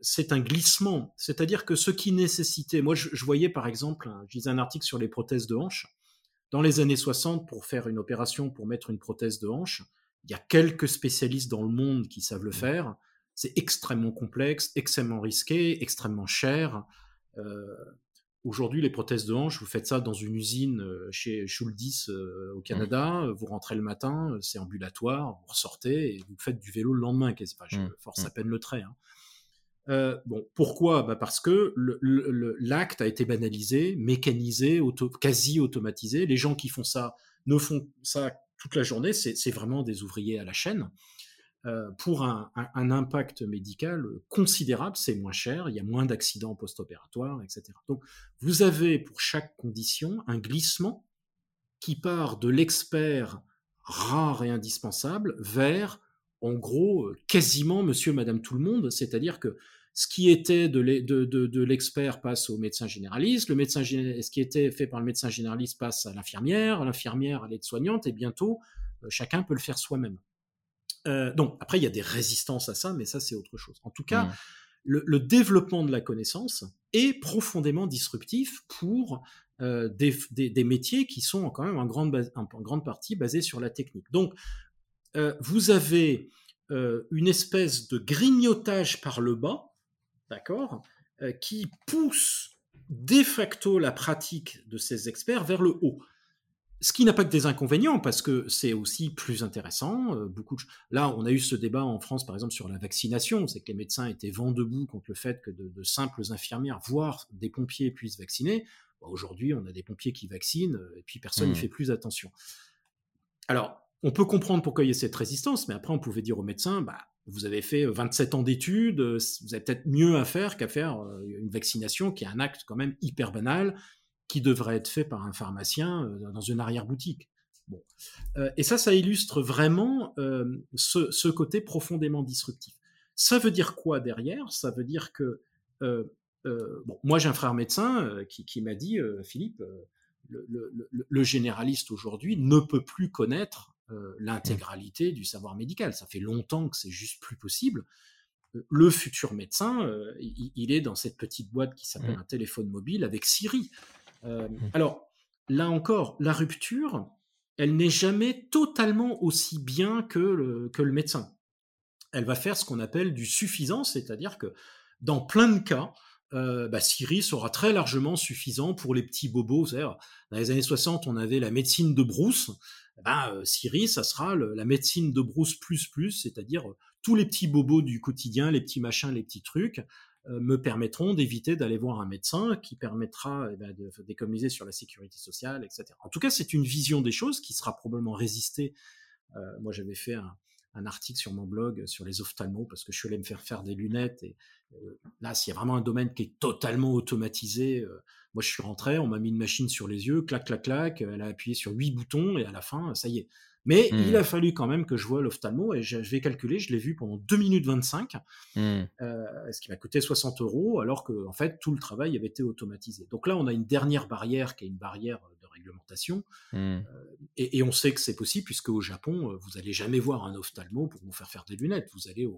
c'est un glissement. C'est-à-dire que ce qui nécessitait, moi, je, voyais par exemple, je lisais un article sur les prothèses de hanche. Dans les années 60, pour faire une opération, pour mettre une prothèse de hanche, il y a quelques spécialistes dans le monde qui savent le mmh. faire c'est extrêmement complexe, extrêmement risqué, extrêmement cher. Euh, aujourd'hui, les prothèses de hanche, vous faites ça dans une usine euh, chez Schuldis euh, au Canada, vous rentrez le matin, c'est ambulatoire, vous ressortez et vous faites du vélo le lendemain. Pas, je mmh, force mmh. à peine le trait. Hein. Bon, pourquoi? Bah Parce que l'acte a été banalisé, mécanisé, quasi automatisé. Les gens qui font ça ne font ça toute la journée, c'est vraiment des ouvriers à la chaîne. Euh, pour un, impact médical considérable, c'est moins cher, il y a moins d'accidents post-opératoires, etc. Donc, vous avez pour chaque condition un glissement qui part de l'expert rare et indispensable vers, en gros, quasiment monsieur, madame, tout le monde, c'est-à-dire que ce qui était de l'expert passe au médecin généraliste, le médecin ce qui était fait par le médecin généraliste passe à l'infirmière, l'infirmière à l'aide-soignante, et bientôt, euh, chacun peut le faire soi-même. Euh, donc, après, il y a des résistances à ça, mais ça, c'est autre chose. En tout cas, mmh. le, développement de la connaissance est profondément disruptif pour euh, des, métiers qui sont quand même en grande, grande partie basés sur la technique. Donc, euh, vous avez une espèce de grignotage par le bas, d'accord, qui pousse de facto la pratique de ces experts vers le haut. Ce qui n'a pas que des inconvénients, parce que c'est aussi plus intéressant. Euh, beaucoup Là, on a eu ce débat en France, par exemple, sur la vaccination. C'est que les médecins étaient vent debout contre le fait que de, simples infirmières, voire des pompiers, puissent vacciner. Aujourd'hui, on a des pompiers qui vaccinent, euh, et puis personne n'y mmh. fait plus attention. Alors, on peut comprendre pourquoi il y a cette résistance, mais après, on pouvait dire aux médecins, bah, vous avez fait 27 ans d'études, vous avez peut-être mieux à faire qu'à faire euh, une vaccination qui est un acte quand même hyper banal, qui devrait être fait par un pharmacien euh, dans une arrière-boutique. Bon. Euh, et ça, ça illustre vraiment euh, ce, côté profondément disruptif. Ça veut dire quoi derrière? Ça veut dire que, bon, moi j'ai un frère médecin qui, m'a dit, Philippe, le, généraliste aujourd'hui ne peut plus connaître l'intégralité du savoir médical. Ça fait longtemps que c'est juste plus possible. Le futur médecin, il, il, est dans cette petite boîte qui s'appelle mmh. un téléphone mobile avec Siri. Euh, mmh. alors, là encore, la rupture, elle n'est jamais totalement aussi bien que le, que le médecin. Elle va faire ce qu'on appelle du suffisant, c'est-à-dire que dans plein de cas, euh, bah, Siri sera très largement suffisant pour les petits bobos. Dans les années 60, on avait la médecine de Bruce. Bah, euh, Siri, ça sera la médecine de Bruce plus plus, c'est-à-dire tous les petits bobos du quotidien, les petits machins, les petits trucs. Euh, me permettront d'éviter d'aller voir un médecin qui permettra eh ben, d'économiser sur la sécurité sociale, etc. En tout cas, c'est une vision des choses qui sera probablement résistée. Euh, moi, j'avais fait un, article sur mon blog sur les ophtalmos parce que je suis allé me faire faire des lunettes et euh, là, s'il y a vraiment un domaine qui est totalement automatisé, moi, je suis rentré, on m'a mis une machine sur les yeux, clac, clac, clac, elle a appuyé sur huit boutons et à la fin, ça y est, mais il a mmh. fallu quand même que je vois l'ophtalmo et je, vais calculer, je l'ai vu pendant 2 minutes 25, mmh. euh, ce qui m'a coûté 60 euros, alors que en fait tout le travail avait été automatisé. Donc là, on a une dernière barrière qui est une barrière réglementation, mmh. euh, et, on sait que c'est possible puisque au Japon, euh, vous allez jamais voir un ophtalmo pour vous faire faire des lunettes. Vous allez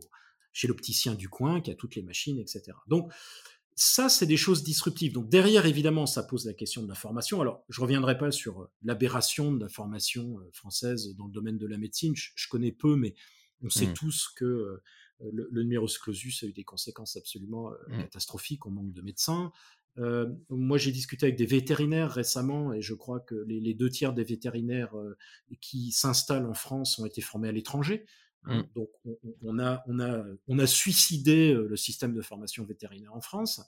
chez l'opticien du coin qui a toutes les machines, etc. Donc ça, c'est des choses disruptives. Donc derrière, évidemment, ça pose la question de la formation. Alors, je reviendrai pas sur euh, l'aberration de la formation française dans le domaine de la médecine. Je, connais peu, mais on sait mmh. tous que le, le, numerus clausus a eu des conséquences absolument mmh. catastrophiques. On manque de médecins. Moi, j'ai discuté avec des vétérinaires récemment, et je crois que les, deux tiers des vétérinaires qui s'installent en France ont été formés à l'étranger. Hein, mmh. Donc on, a, on, a, on a suicidé euh, le système de formation vétérinaire en France.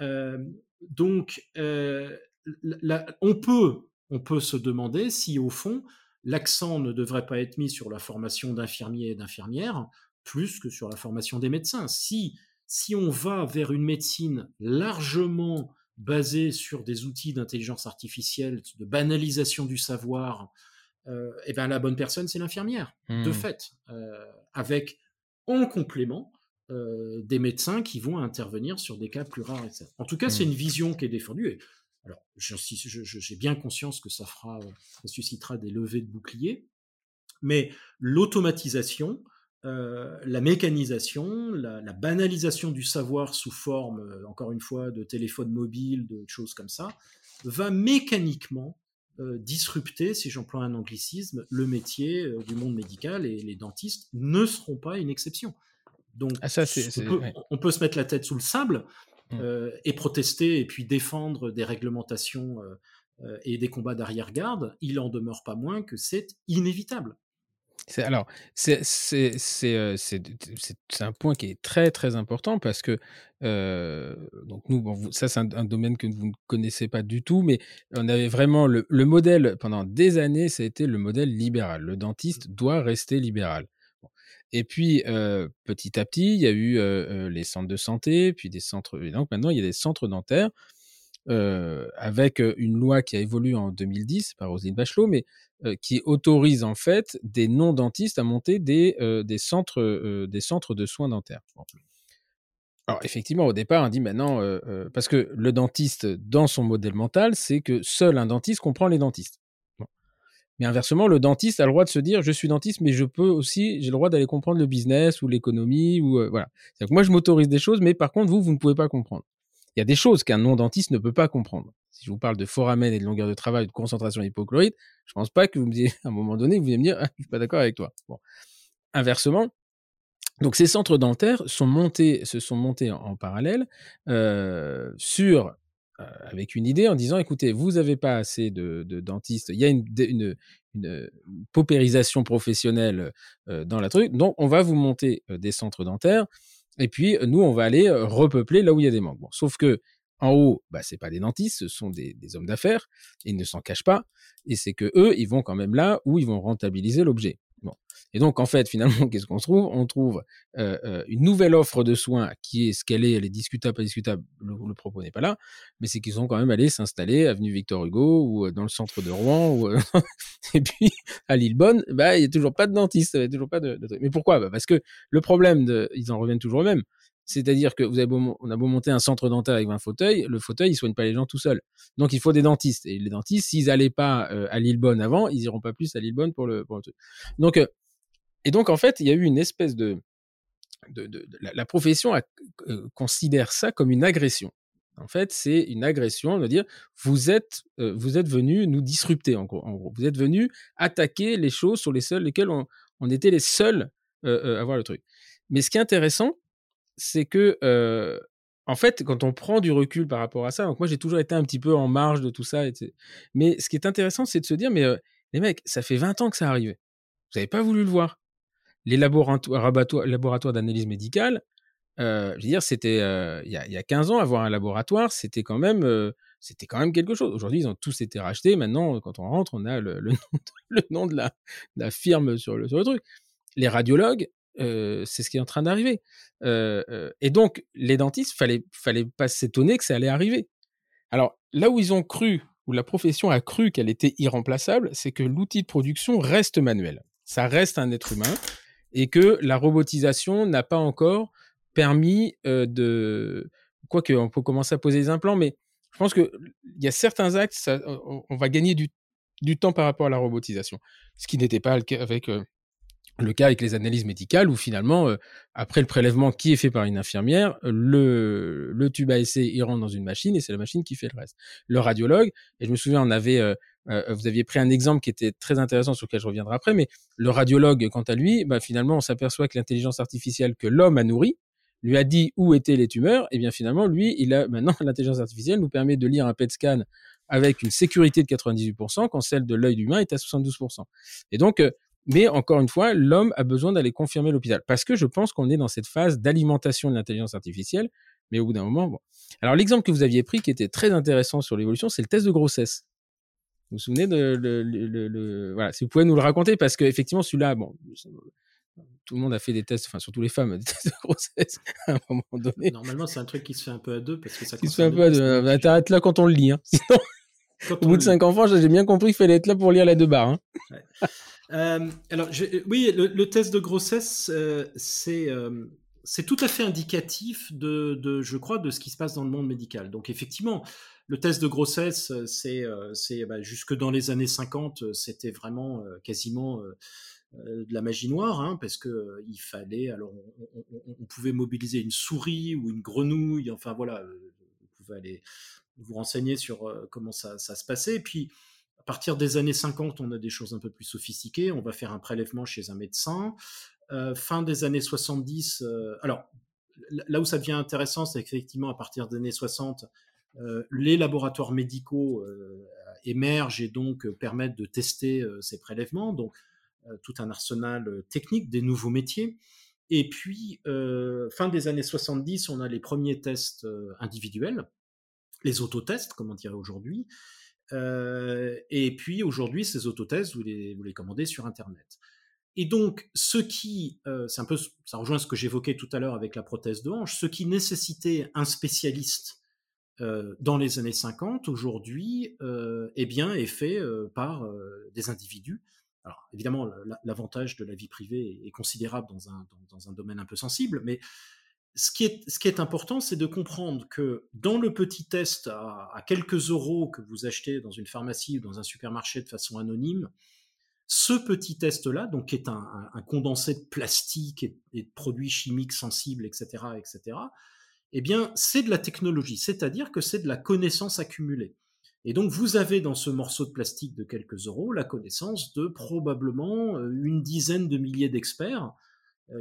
Euh, donc euh, on, peut, on peut se demander si au fond l'accent ne devrait pas être mis sur la formation d'infirmiers et d'infirmières plus que sur la formation des médecins. Si, si on va vers une médecine largement basée sur des outils d'intelligence artificielle, de banalisation du savoir, euh, eh ben la bonne personne, c'est l'infirmière, de mmh. fait, euh, avec en complément euh, des médecins qui vont intervenir sur des cas plus rares. Etc. En tout cas, c'est mmh. une vision qui est défendue. alors, j'ai bien conscience que ça fera, ça suscitera des levées de boucliers, mais l'automatisation, la mécanisation, la, banalisation du savoir sous forme, encore une fois, de téléphone mobile, de choses comme ça, va mécaniquement disrupter, si j'emploie un anglicisme, le métier du monde médical et les dentistes ne seront pas une exception. Donc, ah, on, peut, se mettre la tête sous le sable mmh. et protester et puis défendre des réglementations et des combats d'arrière-garde. Il en demeure pas moins que c'est inévitable alors, c'est un point qui est très très important parce que donc nous, bon, ça c'est un, domaine que vous ne connaissez pas du tout, mais on avait vraiment le, modèle pendant des années, ça a été le modèle libéral. Le dentiste doit rester libéral. Et puis petit à petit, il y a eu les centres de santé, puis des centres. Et donc maintenant, il y a des centres dentaires. Avec une loi qui a évolué en 2010 par Roselyne Bachelot, mais euh, qui autorise en fait des non-dentistes à monter des, euh, centres, euh, des centres de soins dentaires. Alors effectivement, au départ, on dit maintenant, parce que le dentiste, dans son modèle mental, c'est que seul un dentiste comprend les dentistes. Mais inversement, le dentiste a le droit de se dire, je suis dentiste, mais je peux aussi, j'ai le droit d'aller comprendre le business ou l'économie ou voilà. Que moi, je m'autorise des choses, mais par contre, vous, vous ne pouvez pas comprendre. Il y a des choses qu'un non-dentiste ne peut pas comprendre si je vous parle de foramen et de longueur de travail, de concentration d'hypochlorite, je pense pas que vous me disiez, à un moment donné, vous allez me dire, ah, je suis pas d'accord avec toi. Inversement, donc ces centres dentaires se sont montés en, parallèle euh, sur euh, avec une idée en disant, écoutez, vous n'avez pas assez de, dentistes, il y a une, une, une paupérisation professionnelle euh, dans la truc, donc on va vous monter des centres dentaires. Et puis, nous, on va aller repeupler là où il y a des manques. Bon, sauf que en haut, bah, c'est pas des dentistes, ce sont des, hommes d'affaires, ils ne s'en cachent pas, et c'est que eux, ils vont quand même là où ils vont rentabiliser l'objet. Et donc, en fait, finalement, qu'est-ce qu'on trouve? On trouve euh, euh, une nouvelle offre de soins qui est ce qu'elle est, elle est discutable, pas discutable, le, propos n'est pas là, mais c'est qu'ils sont quand même allés s'installer avenue Victor Hugo ou euh, dans le centre de Rouen, ou, et puis à Lillebonne, bah, il n'y a toujours pas de dentiste, il a toujours pas de, Mais pourquoi? Bah, Parce que le problème, de, ils en reviennent toujours au même, c'est-à-dire que vous avez on a beau monter un centre dentaire avec 20 fauteuils, le fauteuil, il soigne pas les gens tout seul. Donc, il faut des dentistes. Et les dentistes, s'ils n'allaient pas euh, à Lillebonne avant, ils iront pas plus à Lillebonne pour le, pour le truc. Donc, euh, et donc, en fait, il y a eu une espèce de, de, la, profession euh, considère ça comme une agression. En fait, c'est une agression de dire vous êtes, vous êtes venu nous disrupter en gros, en. Vous êtes venu attaquer les choses sur les seules lesquelles on, on était les seuls à voir le truc. Mais ce qui est intéressant, c'est que, en fait, quand on prend du recul par rapport à ça, donc moi j'ai toujours été un petit peu en marge de tout ça, mais ce qui est intéressant, c'est de se dire, mais les mecs, ça fait 20 ans que ça arrivait. Vous n'avez pas voulu le voir. Les laboratoires, d'analyse médicale, je veux dire, c'était il y, a 15 ans, avoir un laboratoire, c'était quand même, c'était quand même quelque chose. Aujourd'hui, ils ont tous été rachetés. Maintenant, quand on rentre, on a le, nom, de, la, firme sur sur le truc. Les radiologues, c'est ce qui est en train d'arriver. et donc, les dentistes, fallait, fallait pas s'étonner que ça allait arriver. Alors, là où ils ont cru, où la profession a cru qu'elle était irremplaçable, c'est que l'outil de production reste manuel. Ça reste un être humain et que la robotisation n'a pas encore permis de. Quoique, on peut commencer à poser des implants, mais je pense qu'il y a certains actes, on, va gagner du, du, temps par rapport à la robotisation. Ce qui n'était pas le cas avec le cas avec les analyses médicales où finalement, euh, après le prélèvement qui est fait par une infirmière, le, le tube à essai, il rentre dans une machine et c'est la machine qui fait le reste. Le radiologue, et je me souviens, on avait, euh, euh, vous aviez pris un exemple qui était très intéressant sur lequel je reviendrai après, mais le radiologue, quant à lui, bah, finalement, on s'aperçoit que l'intelligence artificielle que l'homme a nourrie lui a dit où étaient les tumeurs, et bien finalement, lui, il a maintenant l'intelligence artificielle nous permet de lire un PET scan avec une sécurité de 98% quand celle de l'œil humain est à 72%. Et donc, mais encore une fois, l'homme a besoin d'aller confirmer l'hôpital. Parce que je pense qu'on est dans cette phase d'alimentation de l'intelligence artificielle. Mais au bout d'un moment, bon. Alors, l'exemple que vous aviez pris qui était très intéressant sur l'évolution, c'est le test de grossesse. Vous vous souvenez de le, le, le, voilà, si vous pouvez nous le raconter parce qu'effectivement celui-là, bon, tout le monde a fait des tests, enfin surtout les femmes, des tests de grossesse à un moment donné. Normalement, c'est un truc qui se fait un peu à deux parce que ça. Qui se fait un peu à deux. Bah, T'arrêtes là quand on le lit. Hein. Sinon, au bout de cinq enfants, j'ai bien compris qu'il fallait être là pour lire la deux barres. Hein. Ouais. Euh, alors, je, oui, le, test de grossesse, euh, c'est euh, tout à fait indicatif de, je crois, de ce qui se passe dans le monde médical. Donc, effectivement, le test de grossesse, c'est, c'est bah, jusque dans les années 50, c'était vraiment quasiment euh, de la magie noire, hein, parce que euh, il fallait, alors on, pouvait mobiliser une souris ou une grenouille, enfin voilà, euh, vous pouvez aller vous renseigner sur comment ça, ça, se passait. Et puis, partir des années 50, on a des choses un peu plus sophistiquées. On va faire un prélèvement chez un médecin. Euh, fin des années 70, euh, alors là où ça devient intéressant, c'est qu'effectivement, à partir des années 60, euh, les laboratoires médicaux émergent et donc permettent de tester ces prélèvements. Donc, tout un arsenal technique, des nouveaux métiers. Et puis, fin des années 70, on a les premiers tests individuels, les autotests, comme on dirait aujourd'hui. Et puis, aujourd'hui, ces autotests, vous les, commandez sur Internet. Et donc, ce qui, c'est un peu, ça rejoint ce que j'évoquais tout à l'heure avec la prothèse de hanche, ce qui nécessitait un spécialiste euh, dans les années 50, aujourd'hui, euh, eh bien, est fait euh, par des individus alors évidemment, l'avantage de la vie privée est considérable dans un, dans un domaine un peu sensible, mais ce qui est, important, c'est de comprendre que dans le petit test à, quelques euros que vous achetez dans une pharmacie ou dans un supermarché de façon anonyme, ce petit test-là, donc qui est un, condensé de plastique et, et, de produits chimiques sensibles, etc., etc., eh bien, c'est de la technologie, c'est-à-dire que c'est de la connaissance accumulée. Et donc, vous avez dans ce morceau de plastique de quelques euros la connaissance de probablement euh, une dizaine de milliers d'experts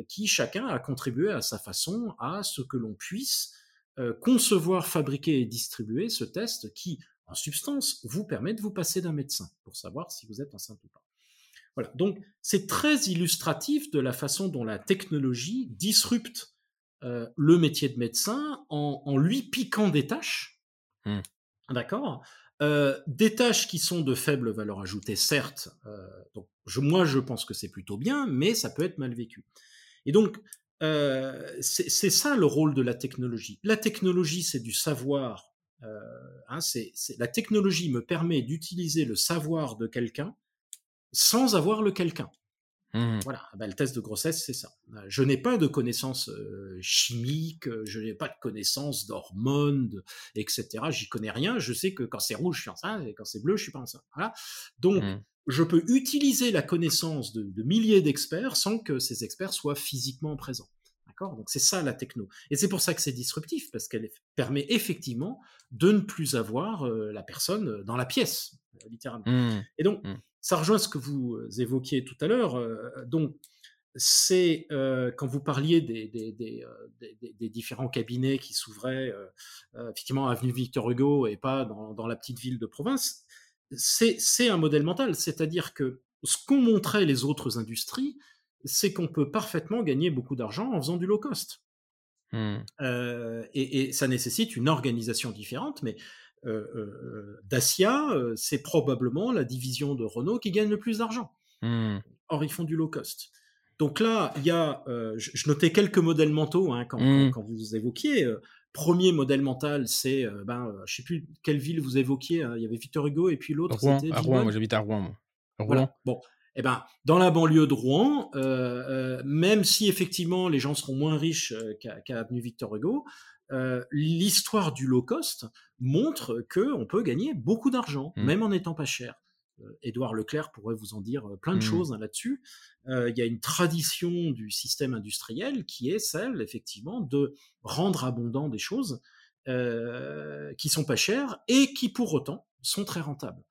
qui chacun a contribué à sa façon à ce que l'on puisse euh, concevoir, fabriquer et distribuer ce test qui, en substance, vous permet de vous passer d'un médecin pour savoir si vous êtes enceinte ou pas. Voilà. Donc, c'est très illustratif de la façon dont la technologie disrupte euh, le métier de médecin en, en lui piquant des tâches. Mmh. D'accord? Euh, des tâches qui sont de faible valeur ajoutée, certes. Euh, donc, je, moi, je pense que c'est plutôt bien, mais ça peut être mal vécu. Et donc, euh, c'est ça le rôle de la technologie. La technologie, c'est du savoir. Euh, hein, c'est la technologie me permet d'utiliser le savoir de quelqu'un sans avoir le quelqu'un. Mmh. Voilà, ben, le test de grossesse, c'est ça. Euh, je n'ai pas de connaissances euh, chimiques, je n'ai pas de connaissances d'hormones, etc. J'y connais rien. Je sais que quand c'est rouge, je suis enceinte, et quand c'est bleu, je suis pas enceinte. Voilà. Donc, mmh. Je peux utiliser la connaissance de, de milliers d'experts sans que ces experts soient physiquement présents. D'accord? Donc, c'est ça la techno. Et c'est pour ça que c'est disruptif, parce qu'elle permet effectivement de ne plus avoir la personne dans la pièce, littéralement. Mmh. Et donc, ça rejoint ce que vous euh, évoquiez tout à l'heure. Euh, donc, c'est euh, quand vous parliez des, des, des, des différents cabinets qui s'ouvraient euh, effectivement à Avenue Victor Hugo et pas dans, dans la petite ville de province, c'est un modèle mental. C'est-à-dire que ce qu'ont montré les autres industries, c'est qu'on peut parfaitement gagner beaucoup d'argent en faisant du low cost. Mmh. Euh, et, et, ça nécessite une organisation différente, mais euh, euh, Dacia, c'est probablement la division de Renault qui gagne le plus d'argent. Mmh. Or, ils font du low cost. Donc là, il y a, je, je, notais quelques modèles mentaux hein, quand, mmh. quand, quand, vous évoquiez. Euh, premier modèle mental, c'est, euh, ben, je sais plus quelle ville vous évoquiez. Hein, il y avait Victor Hugo et puis l'autre, c'était à Rouen. Moi, j'habite à Rouen. Moi. Rouen. Voilà. Bon, eh ben, dans la banlieue de Rouen, euh, euh, même si effectivement les gens seront moins riches qu'à qu Avenue Victor Hugo, euh, l'histoire du low cost montre que on peut gagner beaucoup d'argent, mmh. même en étant pas cher. Euh, Édouard Leclerc pourrait vous en dire euh, plein de mmh. choses hein, là-dessus. Euh, il y a une tradition du système industriel qui est celle, effectivement, de rendre abondant des choses euh, qui sont pas chères et qui, pour autant, sont très rentables.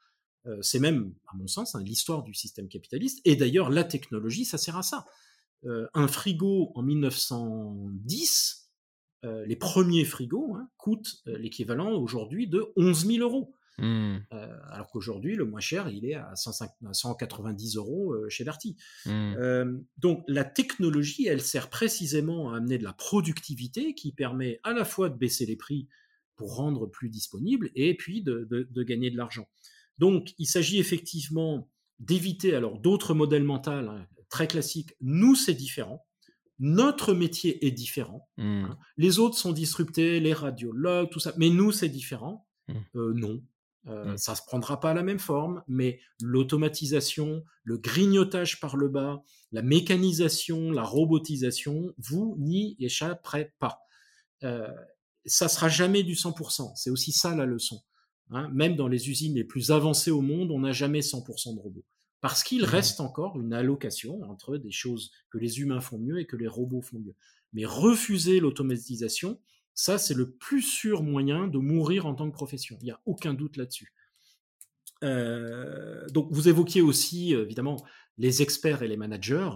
Euh, c'est même, à mon sens, hein, l'histoire du système capitaliste. Et d'ailleurs, la technologie, ça sert à ça. un frigo en 1910 euh, les premiers frigos hein, coûtent l'équivalent aujourd'hui de 11 000 euros. Mmh. Euh, alors qu'aujourd'hui, le moins cher, il est à, 105, à 190 euros euh, chez Darty. Mmh. Euh, donc la technologie, elle sert précisément à amener de la productivité qui permet à la fois de baisser les prix pour rendre plus disponible et puis de, de, de gagner de l'argent. Donc, il s'agit effectivement d'éviter alors d'autres modèles mentaux hein, très classiques. Nous, c'est différent. Notre métier est différent. Mmh. hein. Les autres sont disruptés, les radiologues, tout ça. Mais nous, c'est différent. Mmh. Euh, non. Euh, Mmh. Ça se prendra pas à la même forme, mais l'automatisation, le grignotage par le bas, la mécanisation, la robotisation, vous n'y échapperez pas. Euh, ça sera jamais du 100%. C'est aussi ça la leçon. hein. Même dans les usines les plus avancées au monde, on n'a jamais 100% de robots. Parce qu'il Mhm. reste encore une allocation entre des choses que les humains font mieux et que les robots font mieux. Mais refuser l'automatisation, ça, c'est le plus sûr moyen de mourir en tant que profession. Il n'y a aucun doute là-dessus. Euh, donc, vous évoquiez aussi, évidemment, les experts et les managers.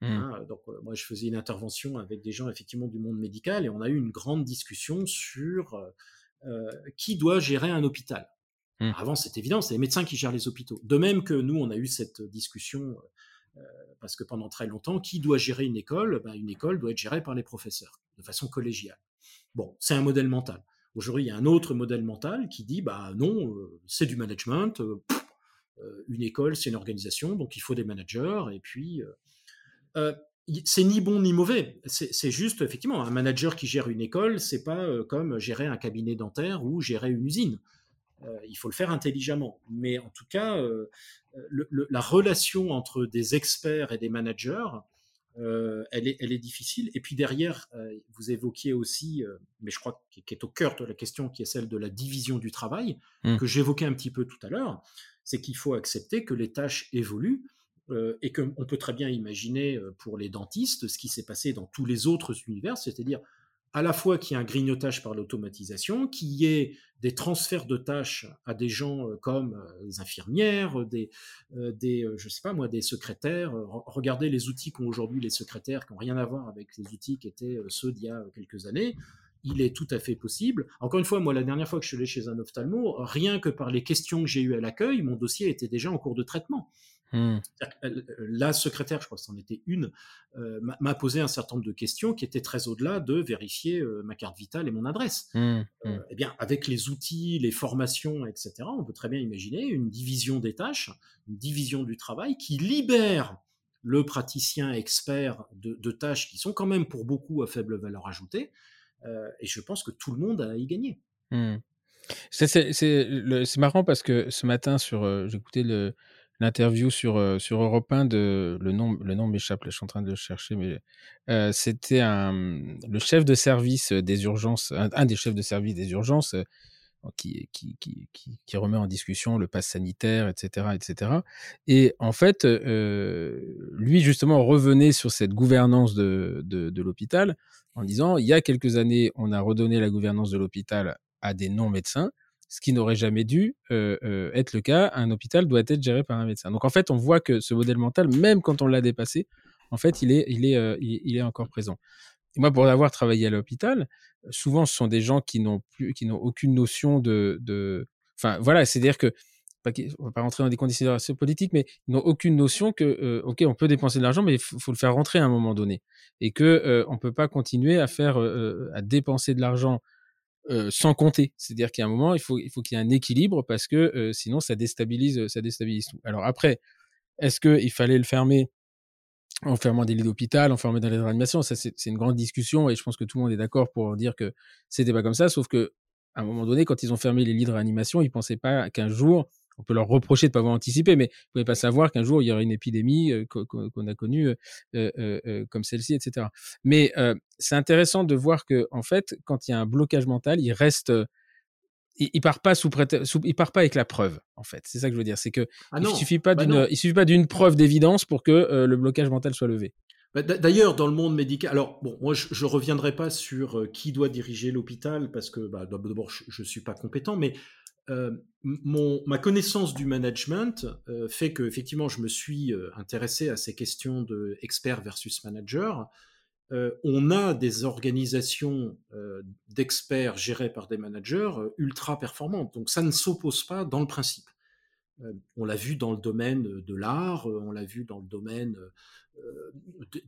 Mmh. Hein, donc, euh, moi, je faisais une intervention avec des gens effectivement du monde médical et on a eu une grande discussion sur euh, qui doit gérer un hôpital. Mm. Avant, c'est évident, c'est les médecins qui gèrent les hôpitaux. De même que nous, on a eu cette discussion parce que pendant très longtemps, qui doit gérer une école? Ben, Une école doit être gérée par les professeurs de façon collégiale. Bon, c'est un modèle mental. Aujourd'hui, il y a un autre modèle mental qui dit bah non, euh, c'est du management. euh, euh, une école, c'est une organisation, donc il faut des managers. Et puis, c'est ni bon ni mauvais. C'est juste effectivement un manager qui gère une école, c'est pas comme gérer un cabinet dentaire ou gérer une usine. Il faut le faire intelligemment. Mais en tout cas, la relation entre des experts et des managers, euh, elle, est, elle est difficile. Et puis derrière, euh, vous évoquiez aussi, euh, mais je crois qui, est au cœur de la question, qui est celle de la division du travail, Mm. que j'évoquais un petit peu tout à l'heure, c'est qu'il faut accepter que les tâches évoluent. et qu'on peut très bien imaginer pour les dentistes ce qui s'est passé dans tous les autres univers, c'est-à-dire à la fois qu'il y ait un grignotage par l'automatisation, qu'il y ait des transferts de tâches à des gens euh, comme les infirmières, euh, des, euh, des je sais pas moi, des secrétaires. Re- Regardez les outils qu'ont aujourd'hui les secrétaires, qui n'ont rien à voir avec les outils qui étaient ceux d'il y a quelques années. Il est tout à fait possible. Encore une fois, moi, la dernière fois que je suis allé chez un ophtalmo, rien que par les questions que j'ai eues à l'accueil, mon dossier était déjà en cours de traitement. Mmh. Euh, La secrétaire, je crois que c'en était une, euh, m'a- posé un certain nombre de questions qui étaient très au-delà de vérifier euh, ma carte vitale et mon adresse. Mmh. Euh, Mmh. eh bien, avec les outils, les formations, etc., on peut très bien imaginer une division des tâches, une division du travail qui libère le praticien expert de, de tâches qui sont quand même pour beaucoup à faible valeur ajoutée. Et je pense que tout le monde a y. Mmh. C'est marrant parce que ce matin, sur, j'écoutais le- l'interview sur, euh, sur Europe 1 de. Le nom, le nom m'échappe, je suis en train de le chercher, mais euh, c'était le chef de service des urgences, un, des chefs de service des urgences. euh, qui, qui, remet en discussion le pass sanitaire, etc., etc. Et en fait, euh, lui justement revenait sur cette gouvernance de, de l'hôpital en disant il y a quelques années, on a redonné la gouvernance de l'hôpital à des non-médecins, ce qui n'aurait jamais dû euh, euh, être le cas. Un hôpital doit être géré par un médecin. Donc en fait, on voit que ce modèle mental, même quand on l'a dépassé, en fait, il est, il est, euh, il, est encore présent. Et moi, pour avoir travaillé à l'hôpital, souvent, ce sont des gens qui n'ont plus, qui n'ont aucune notion de, de, enfin, voilà, c'est-à-dire que, on va pas rentrer dans des considérations politiques, mais ils n'ont aucune notion que, ok, on peut dépenser de l'argent, mais il faut, le faire rentrer à un moment donné, et que euh, on peut pas continuer à faire, à dépenser de l'argent euh, sans compter. C'est-à-dire qu'à un moment, il faut, il faut qu'il y ait un équilibre parce que euh, sinon, ça déstabilise, ça déstabilise tout. Alors après, est-ce qu'il fallait le fermer en fermant des lits d'hôpital, en fermant des lits de réanimation, ça c'est une grande discussion et je pense que tout le monde est d'accord pour dire que c'était pas comme ça, sauf que à un moment donné, quand ils ont fermé les lits de réanimation, ils pensaient pas qu'un jour, on peut leur reprocher de pas avoir anticipé, mais ils pouvaient pas savoir qu'un jour il y aurait une épidémie euh, qu'on a connue euh, euh, comme celle-ci, etc. Mais c'est intéressant de voir que en fait, quand il y a un blocage mental, il reste il, il part pas sous, prétexte- sous il part pas avec la preuve en fait. C'est ça que je veux dire. C'est que Ah il suffit pas bah d'une il suffit pas d'une preuve d'évidence pour que euh, le blocage mental soit levé. Bah, d'a- D'ailleurs, dans le monde médical, alors bon, moi je, je reviendrai pas sur qui doit diriger l'hôpital parce que bah, d'abord je, je suis pas compétent, mais mon, ma connaissance du management euh, fait que effectivement je me suis euh, intéressé à ces questions de versus manager. Euh, on a des organisations euh, d'experts gérées par des managers euh, ultra performantes, donc ça ne s'oppose pas dans le principe. Euh, on l'a vu dans le domaine de l'art, euh, on l'a vu dans le domaine euh,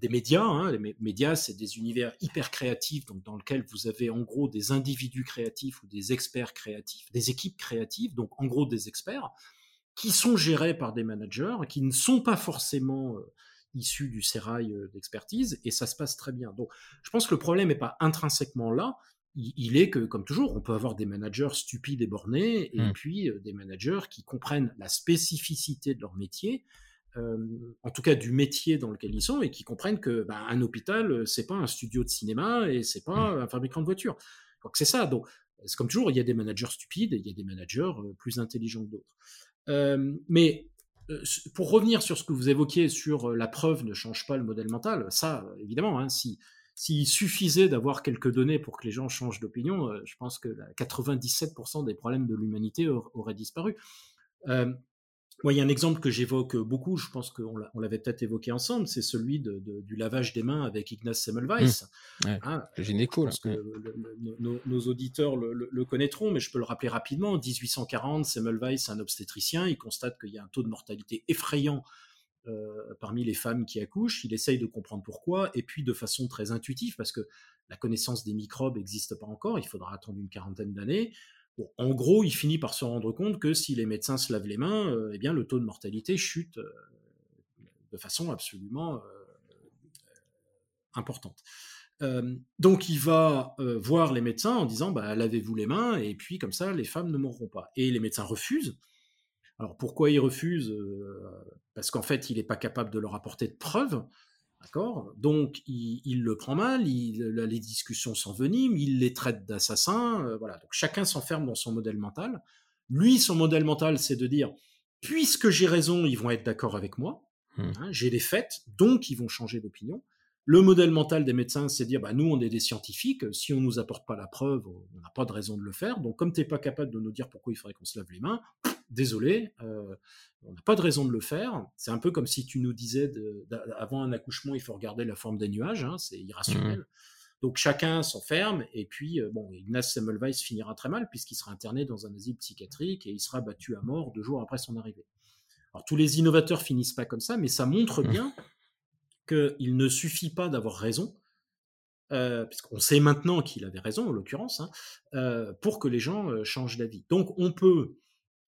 des médias. hein. Les mé- médias, c'est des univers hyper créatifs, donc dans lesquels vous avez en gros des individus créatifs ou des experts créatifs, des équipes créatives, donc en gros des experts. qui sont gérés par des managers, qui ne sont pas forcément issus du sérail d'expertise, et ça se passe très bien. Donc, je pense que le problème n'est pas intrinsèquement là, il est que, comme toujours, on peut avoir des managers stupides et bornés, et mmh. puis des managers qui comprennent la spécificité de leur métier, en tout cas du métier dans lequel ils sont, et qui comprennent que bah, un hôpital, c'est pas un studio de cinéma et c'est pas mmh. un fabricant de voitures. Donc c'est ça. Donc c'est comme toujours, il y a des managers stupides et il y a des managers plus intelligents que d'autres. mais pour revenir sur ce que vous évoquiez sur la preuve ne change pas le modèle mental, ça, évidemment, hein, si s'il suffisait d'avoir quelques données pour que les gens changent d'opinion, je pense que 97% des problèmes de l'humanité auraient disparu. Moi, il y a un exemple que j'évoque beaucoup, je pense qu'on l'avait peut-être évoqué ensemble, c'est celui de, du lavage des mains avec Ignaz Semmelweis. Mmh. Hein, le gynéco. nos, auditeurs le, connaîtront, mais je peux le rappeler rapidement. En 1840, Semmelweis, un obstétricien, il constate qu'il y a un taux de mortalité effrayant euh, parmi les femmes qui accouchent. Il essaye de comprendre pourquoi, et puis de façon très intuitive, parce que la connaissance des microbes n'existe pas encore, il faudra attendre une quarantaine d'années en gros, il finit par se rendre compte que si les médecins se lavent les mains, euh, eh bien, le taux de mortalité chute euh, de façon absolument euh, importante. donc, il va voir les médecins en disant bah, lavez-vous les mains, et puis comme ça, les femmes ne mourront pas. Et les médecins refusent. Alors, pourquoi ils refusent Parce qu'en fait, il n'est pas capable de leur apporter de preuves. D'accord? Donc, il, le prend mal, il, les discussions s'enveniment, il les traite d'assassins, euh, voilà. Donc, chacun s'enferme dans son modèle mental. Lui, son modèle mental, c'est de dire, puisque j'ai raison, ils vont être d'accord avec moi, mmh. hein, j'ai des faits, donc ils vont changer d'opinion. Le modèle mental des médecins, c'est de dire, bah, nous, on est des scientifiques, si on ne nous apporte pas la preuve, on n'a pas de raison de le faire. Donc, comme tu n'es pas capable de nous dire pourquoi il faudrait qu'on se lave les mains, désolé, euh, on n'a pas de raison de le faire. C'est un peu comme si tu nous disais avant un accouchement, il faut regarder la forme des nuages, hein, c'est irrationnel. Mmh. Donc chacun s'enferme, et puis euh, bon, Ignaz Semmelweis finira très mal puisqu'il sera interné dans un asile psychiatrique et il sera battu à mort deux jours après son arrivée. Alors tous les innovateurs finissent pas comme ça, mais ça montre mmh. bien qu'il ne suffit pas d'avoir raison, euh, puisqu'on sait maintenant qu'il avait raison en l'occurrence, hein, euh, pour que les gens changent d'avis. Donc on peut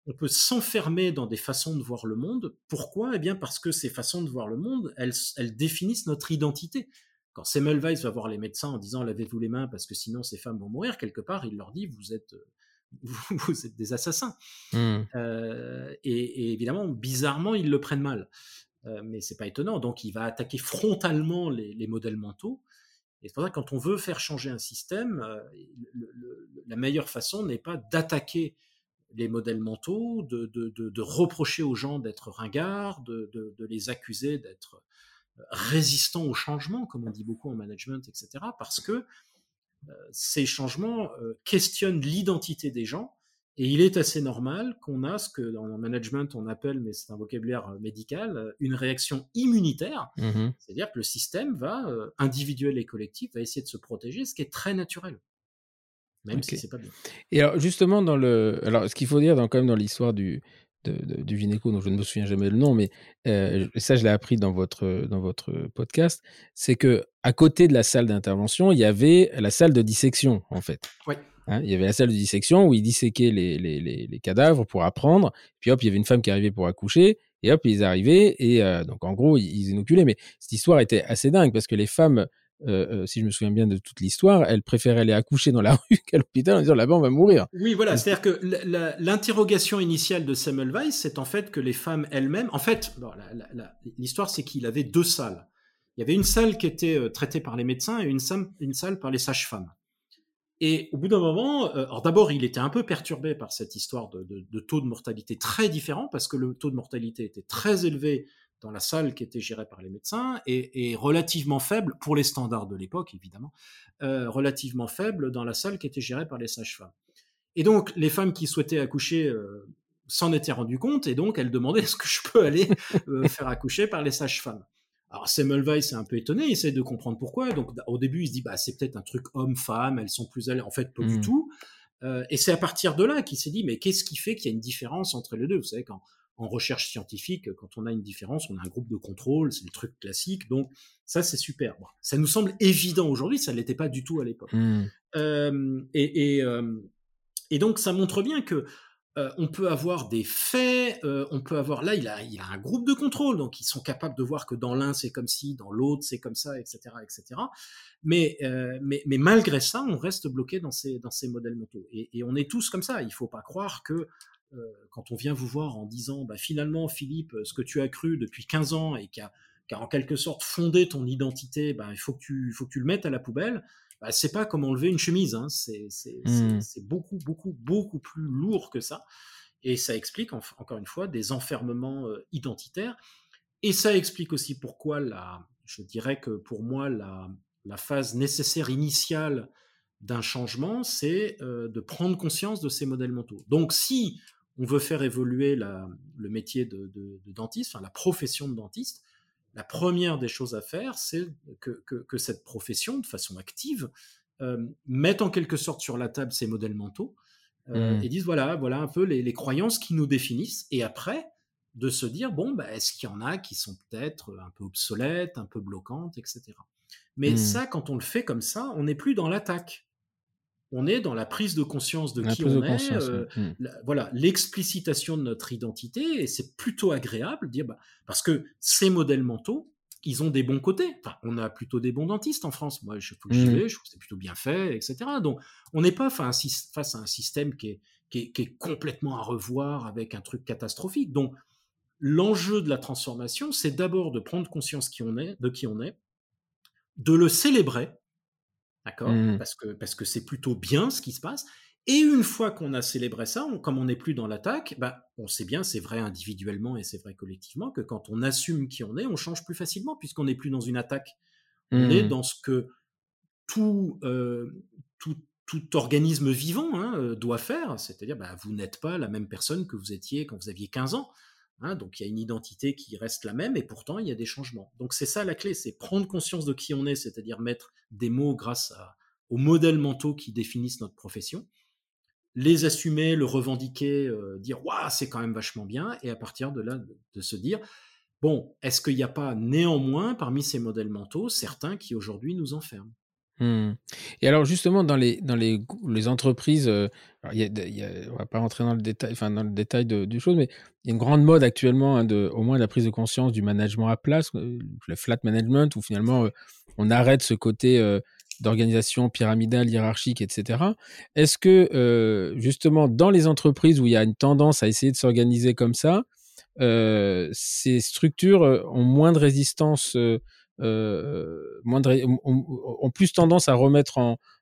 on peut s'enfermer dans des façons de voir le monde. Pourquoi? Eh bien parce que ces façons de voir le monde, elles, définissent notre identité. Quand Semmelweis va voir les médecins en disant lavez-vous les mains parce que sinon ces femmes vont mourir, quelque part il leur dit vous êtes vous, êtes des assassins. Mmh. Euh, et, évidemment, bizarrement, ils le prennent mal. Euh, mais c'est pas étonnant. Donc, il va attaquer frontalement les, modèles mentaux. Et c'est pour ça que quand on veut faire changer un système, euh, la meilleure façon n'est pas d'attaquer les modèles mentaux, de, reprocher aux gens d'être ringards, de, les accuser d'être euh, résistants au changement, comme on dit beaucoup en management, etc. Parce que euh, ces changements euh, questionnent l'identité des gens. Et il est assez normal qu'on a ce que dans le management on appelle, mais c'est un vocabulaire médical, une réaction immunitaire. Mmh C'est-à-dire que le système va, individuel et collectif, va essayer de se protéger, ce qui est très naturel même si c'est pas bien. Et alors, justement, dans le. Alors, ce qu'il faut dire dans, quand même dans l'histoire du, du gynéco, dont je ne me souviens jamais le nom, mais euh, ça, je l'ai appris dans votre, dans votre podcast, c'est que à côté de la salle d'intervention, il y avait la salle de dissection, en fait. Oui. Hein, il y avait la salle de dissection où ils disséquaient les, les, les, cadavres pour apprendre. Puis hop, il y avait une femme qui arrivait pour accoucher. Et hop, ils arrivaient. Et euh, donc, en gros, ils, ils inoculaient. Mais cette histoire était assez dingue parce que les femmes euh, euh, si je me souviens bien de toute l'histoire, elle préférait aller accoucher dans la rue qu'à l'hôpital en disant là-bas on va mourir. Oui, voilà, c'est-à-dire que l'interrogation initiale de Semmelweis, c'est en fait que les femmes elles-mêmes, en fait, l'histoire c'est qu'il avait deux salles. Il y avait une salle qui était euh, traitée par les médecins et une salle, une salle par les sages-femmes. Et au bout d'un moment, alors d'abord, il était un peu perturbé par cette histoire de, de, taux de mortalité très différent, parce que le taux de mortalité était très élevé dans la salle qui était gérée par les médecins et, relativement faible, pour les standards de l'époque évidemment, euh, relativement faible dans la salle qui était gérée par les sages-femmes. Et donc les femmes qui souhaitaient accoucher euh, s'en étaient rendues compte et donc elles demandaient est-ce que je peux aller euh, faire accoucher par les sages-femmes. Alors Semmelweis est un peu étonné, il essaie de comprendre pourquoi. Donc au début il se dit bah c'est peut-être un truc homme-femme, elles sont plus allées. En fait pas du mmh. tout. et c'est à partir de là qu'il s'est dit mais qu'est-ce qui fait qu'il y a une différence entre les deux? Vous savez quand en recherche scientifique, quand on a une différence, on a un groupe de contrôle, c'est le truc classique. Donc ça, c'est super. ça nous semble évident aujourd'hui, ça ne l'était pas du tout à l'époque. Mmh. Euh, et, euh, et, donc ça montre bien que euh, on peut avoir des faits, euh, on peut avoir là, il a, il a un groupe de contrôle, donc ils sont capables de voir que dans l'un c'est comme ci, dans l'autre c'est comme ça, etc., etc. Mais, euh, mais, mais malgré ça, on reste bloqué dans ces, dans ces modèles mentaux. Et, et on est tous comme ça. Il faut pas croire que quand on vient vous voir en disant, bah, finalement, Philippe, ce que tu as cru depuis 15 ans et qui a, qui a en quelque sorte fondé ton identité, bah, il faut que tu, faut que tu le mettes à la poubelle bah, c'est pas comme enlever une chemise. Hein. Mmh. C'est beaucoup, beaucoup, beaucoup plus lourd que ça. Et ça explique, encore une fois, des enfermements euh, identitaires. Et ça explique aussi pourquoi, la, je dirais que pour moi, la, la phase nécessaire initiale d'un changement, c'est euh, de prendre conscience de ces modèles mentaux. Donc, si on veut faire évoluer la, le métier de, de, de dentiste, enfin la profession de dentiste, la première des choses à faire, c'est que, cette profession, de façon active, euh, mette en quelque sorte sur la table ces modèles mentaux euh, mmh. et dise voilà, voilà un peu les, croyances qui nous définissent. Et après, de se dire bon, bah, est-ce qu'il y en a qui sont peut-être un peu obsolètes, un peu bloquantes, etc. Mais mmh. ça, quand on le fait comme ça, on n'est plus dans l'attaque on est dans la prise de conscience de qui on est, euh, hmm. voilà, l'explicitation de notre identité, et c'est plutôt agréable de dire, bah, parce que ces modèles mentaux, ils ont des bons côtés. Enfin, on a plutôt des bons dentistes en France. Moi, je, que hmm. vais, je trouve que c'est plutôt bien fait, etc. Donc, on n'est pas face à un système qui est, qui est, complètement à revoir avec un truc catastrophique. Donc, l'enjeu de la transformation, c'est d'abord de prendre conscience qui on est, de qui on est, de le célébrer, D'accord? Mmh. Parce que parce que c'est plutôt bien ce qui se passe. Et une fois qu'on a célébré ça, comme on n'est plus dans l'attaque, bah, on sait bien, c'est vrai individuellement et c'est vrai collectivement, que quand on assume qui on est, on change plus facilement puisqu'on n'est plus dans une attaque. On est mmh. dans ce que tout, euh, tout, tout, organisme vivant hein, doit faire, c'est-à-dire bah, vous n'êtes pas la même personne que vous étiez quand vous aviez 15 ans. Hein, donc il y a une identité qui reste la même et pourtant il y a des changements. Donc c'est ça la clé, c'est prendre conscience de qui on est, c'est-à-dire mettre des mots grâce aux modèles mentaux qui définissent notre profession, les assumer, le revendiquer, euh, dire waouh c'est quand même vachement bien et à partir de là de, se dire bon est-ce qu'il n'y a pas néanmoins parmi ces modèles mentaux certains qui aujourd'hui nous enferment? Mmh. Et alors justement dans les dans les, les entreprises, euh, y on va pas rentrer dans le détail, enfin dans le détail de, du mais il y a une grande mode actuellement hein, de au moins la prise de conscience du management à place, euh, le flat management, où finalement euh, on arrête ce côté d'organisation pyramidale, hiérarchique, etc. Est-ce que justement dans les entreprises où il y a une tendance à essayer de s'organiser comme ça, ces structures ont moins de résistance euh, ont, plus tendance à remettre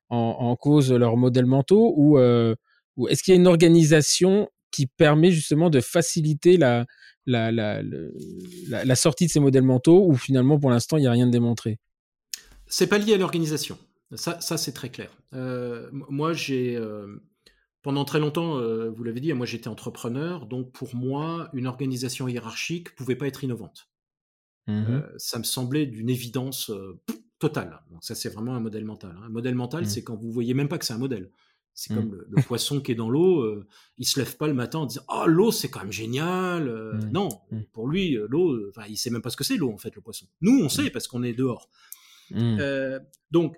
en, cause leurs modèles mentaux ou, euh, ou est-ce qu'il y a une organisation qui permet justement de faciliter la, sortie de ces modèles mentaux ou finalement pour l'instant il n'y a rien de démontré? C'est pas lié à l'organisation. Ça, c'est très clair. Euh, moi, j'ai pendant très longtemps, vous l'avez dit, moi j'étais entrepreneur, donc pour moi, une organisation hiérarchique pouvait pas être innovante. Mmh ça me semblait d'une évidence totale. Donc ça, c'est vraiment un modèle mental. Hein. Un modèle mental, mmh. c'est quand vous voyez même pas que c'est un modèle. C'est comme mmh. le, poisson qui est dans l'eau, euh, il se lève pas le matin en disant oh l'eau c'est quand même génial. Non, pour lui l'eau, il sait même pas ce que c'est l'eau en fait le poisson. Nous on sait parce qu'on est dehors. donc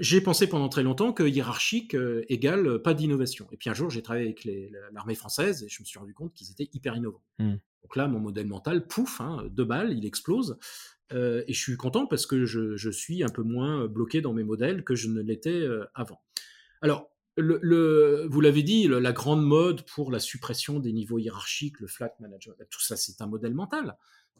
j'ai pensé pendant très longtemps que hiérarchique égale pas d'innovation. Et puis un jour j'ai travaillé avec l'armée française et je me suis rendu compte qu'ils étaient hyper innovants. Donc là, mon modèle mental, pouf, hein, deux balles, il explose. Euh, et je suis content parce que je, suis un peu moins bloqué dans mes modèles que je ne l'étais euh, avant. Alors, le, vous l'avez dit, la grande mode pour la suppression des niveaux hiérarchiques, le flat management, tout ça, c'est un modèle mental.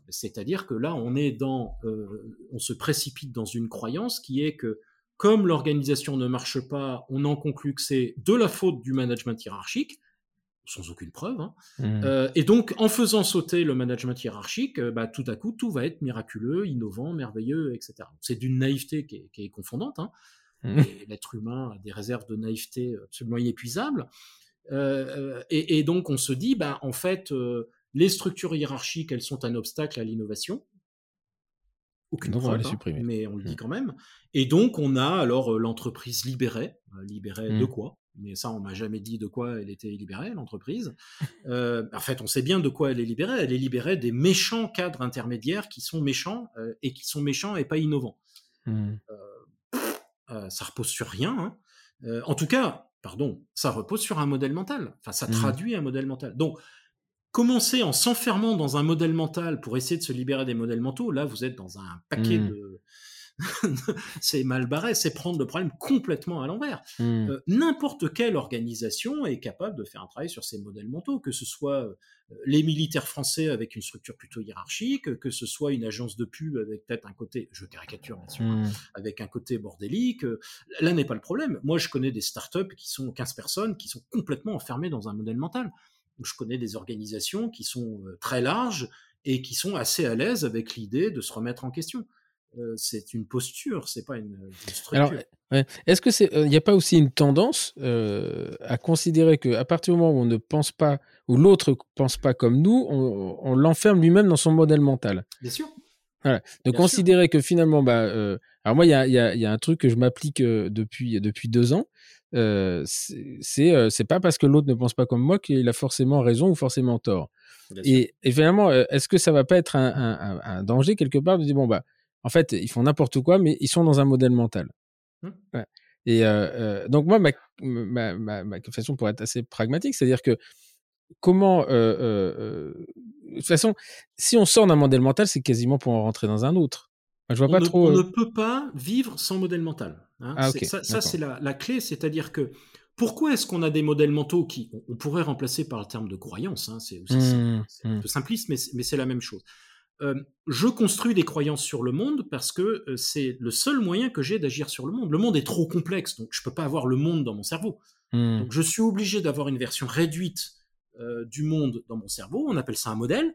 C'est-à-dire que là, on est dans, euh, on se précipite dans une croyance qui est que comme l'organisation ne marche pas, on en conclut que c'est de la faute du management hiérarchique sans aucune preuve. Hein. Mmh. Euh, et donc, en faisant sauter le management hiérarchique, euh, bah, tout à coup, tout va être miraculeux, innovant, merveilleux, etc. C'est d'une naïveté qui est, confondante. Hein. Mmh. L'être humain a des réserves de naïveté absolument inépuisables. Euh, et, donc, on se dit, bah, en fait, les structures hiérarchiques, elles sont un obstacle à l'innovation. Aucune preuve, hein, mais on le dit mmh. quand même. Et donc, on a alors l'entreprise libérée. Libérée de quoi? Mais ça, on m'a jamais dit de quoi elle était libérée, l'entreprise. Euh, en fait, on sait bien de quoi elle est libérée. Elle est libérée des méchants cadres intermédiaires qui sont méchants euh, et qui sont méchants et pas innovants. Mmh. Euh, ça repose sur rien. Hein. en tout cas, pardon, ça repose sur un modèle mental. Enfin, ça mmh. traduit un modèle mental. Donc, commencer en s'enfermant dans un modèle mental pour essayer de se libérer des modèles mentaux, là, vous êtes dans un paquet mmh. de, c'est mal barré, c'est prendre le problème complètement à l'envers. Hmm. Euh, n'importe quelle organisation est capable de faire un travail sur ces modèles mentaux, que ce soit euh, les militaires français avec une structure plutôt hiérarchique, que ce soit une agence de pub avec peut-être un côté, je caricature bien sûr, hein, hmm. avec un côté bordélique. Là n'est pas le problème. Moi, je connais des startups qui sont 15 personnes qui sont complètement enfermées dans un modèle mental. Je connais des organisations qui sont très larges et qui sont assez à l'aise avec l'idée de se remettre en question. Euh, c'est une posture, c'est pas une, structure. est-ce que c'est, il euh, n'y a pas aussi une tendance euh, à considérer que à partir du moment où on ne pense pas, ou l'autre pense pas comme nous, on, l'enferme lui-même dans son modèle mental? Bien sûr. De considérer que finalement, bah, alors moi, il y a, y a, un truc que je m'applique depuis depuis deux ans. C'est c'est pas parce que l'autre ne pense pas comme moi qu'il a forcément raison ou forcément tort. et, et, finalement, est-ce que ça va pas être un, un danger quelque part de dire bon bah en fait, ils font n'importe quoi, mais ils sont dans un modèle mental. Mmh. Et euh, euh, donc moi, ma, ma, ma, façon pour être assez pragmatique, c'est-à-dire que comment, euh, de toute façon, si on sort d'un modèle mental, c'est quasiment pour en rentrer dans un autre. Je vois on pas ne, trop. On ne peut pas vivre sans modèle mental. Hein. Ah, ça, c'est la, clé, c'est-à-dire que pourquoi est-ce qu'on a des modèles mentaux qui, on, pourrait remplacer par le terme de croyance, hein, c'est mmh, un mmh. peu simpliste, mais, mais c'est la même chose. Euh, je construis des croyances sur le monde parce que euh, c'est le seul moyen que j'ai d'agir sur le monde. Le monde est trop complexe, donc je ne peux pas avoir le monde dans mon cerveau. Hmm. Donc je suis obligé d'avoir une version réduite euh, du monde dans mon cerveau. On appelle ça un modèle.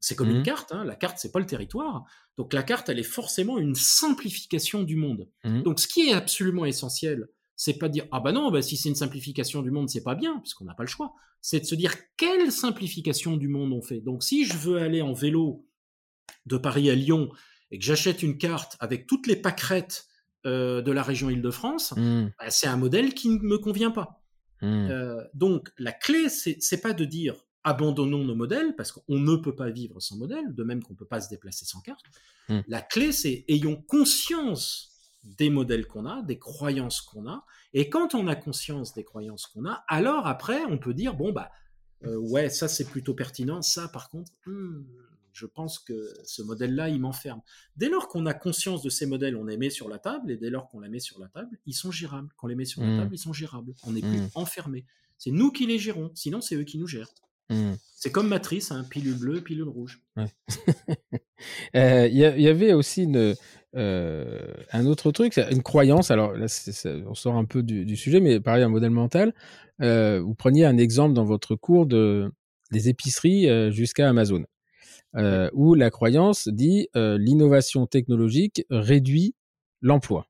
C'est comme une hmm. carte. Hein. La carte, c'est pas le territoire. Donc la carte, elle est forcément une simplification du monde. Hmm. Donc ce qui est absolument essentiel, c'est pas de dire ah bah non, bah si c'est une simplification du monde, c'est pas bien, puisqu'on n'a pas le choix. C'est de se dire quelle simplification du monde on fait? Donc si je veux aller en vélo de Paris à Lyon et que j'achète une carte avec toutes les pâquerettes euh, de la région Île-de-France, mmh. bah, c'est un modèle qui ne me convient pas. Mmh. Euh, donc la clé, c'est pas de dire abandonnons nos modèles parce qu'on ne peut pas vivre sans modèle, de même qu'on ne peut pas se déplacer sans carte. Mmh. La clé, c'est ayons conscience des modèles qu'on a, des croyances qu'on a, et quand on a conscience des croyances qu'on a, alors après, on peut dire bon bah euh, ouais, ça c'est plutôt pertinent, ça par contre, hmm, je pense que ce modèle-là, il m'enferme. Dès lors qu'on a conscience de ces modèles, on les met sur la table, et dès lors qu'on les met sur la table, ils sont gérables. Quand on les met sur la mmh. table, ils sont gérables. On n'est plus mmh. enfermé. C'est nous qui les gérons, sinon c'est eux qui nous gèrent. Mmh. C'est comme Matrice, hein, pilule bleue, pilule rouge. Euh, il y, avait aussi euh, un autre truc, une croyance. Alors là, on sort un peu du, sujet, mais pareil, un modèle mental. Euh, vous preniez un exemple dans votre cours de, des épiceries jusqu'à Amazon. Euh, où la croyance dit euh, l'innovation technologique réduit l'emploi.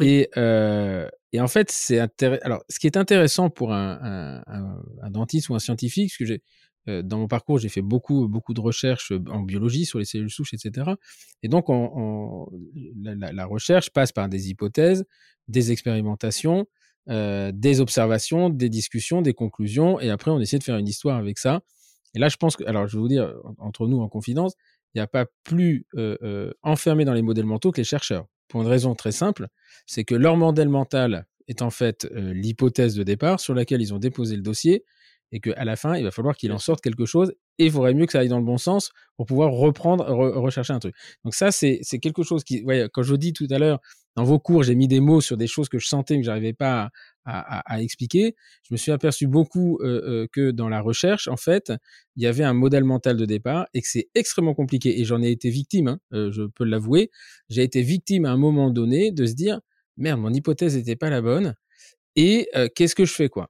Et, euh, et, en fait, c'est. Alors, ce qui est intéressant pour un, dentiste ou un scientifique, parce que j'ai dans mon parcours, j'ai fait beaucoup, beaucoup de recherches en biologie sur les cellules souches, etc. Et donc, on, on, la, recherche passe par des hypothèses, des expérimentations, euh, des observations, des discussions, des conclusions, et après, on essaie de faire une histoire avec ça. Et là, je pense que, alors je vais vous dire, entre nous en confidence, il n'y a pas plus euh, euh, enfermé dans les modèles mentaux que les chercheurs. Pour une raison très simple, c'est que leur modèle mental est en fait euh, l'hypothèse de départ sur laquelle ils ont déposé le dossier et qu'à la fin, il va falloir qu'il en sorte quelque chose et il faudrait mieux que ça aille dans le bon sens pour pouvoir reprendre, rechercher un truc. Donc ça, c'est quelque chose qui, voyez, quand je dis tout à l'heure, dans vos cours, j'ai mis des mots sur des choses que je sentais que j'arrivais pas à, expliquer. Je me suis aperçu beaucoup euh, euh, que dans la recherche, en fait, il y avait un modèle mental de départ et que c'est extrêmement compliqué. Et j'en ai été victime, hein, euh, je peux l'avouer. J'ai été victime à un moment donné de se dire, merde, mon hypothèse n'était pas la bonne. Et qu'est-ce que je fais, quoi?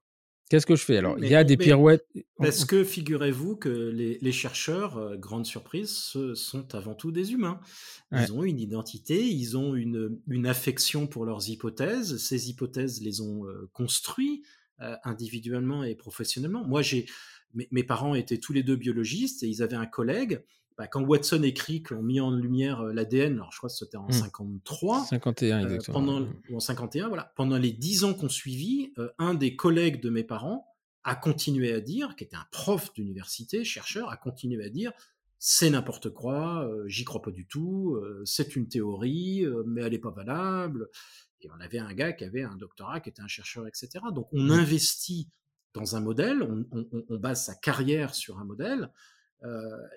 Qu'est-ce que je fais Alors, il y a des pirouettes. Parce que figurez-vous que les, chercheurs, euh, grande surprise, ce sont avant tout des humains. Ils ont une identité, ils ont une, une, affection pour leurs hypothèses. Ces hypothèses les ont euh, construits euh, individuellement et professionnellement. Moi, j'ai mes, parents étaient tous les deux biologistes et ils avaient un collègue bah, quand Watson écrit qu'on mis en lumière euh, l'ADN, alors je crois que c'était en 53. Mmh. 51, euh, exactement. pendant, mmh. en 51, voilà. Pendant les dix ans qu'on suivit, euh, un des collègues de mes parents a continué à dire, qui était un prof d'université, chercheur, a continué à dire, c'est n'importe quoi, j'y crois pas du tout, c'est une théorie, mais elle n'est pas valable. Et on avait un gars qui avait un doctorat, qui était un chercheur, etc. Donc on mmh. investit dans un modèle, on, base sa carrière sur un modèle,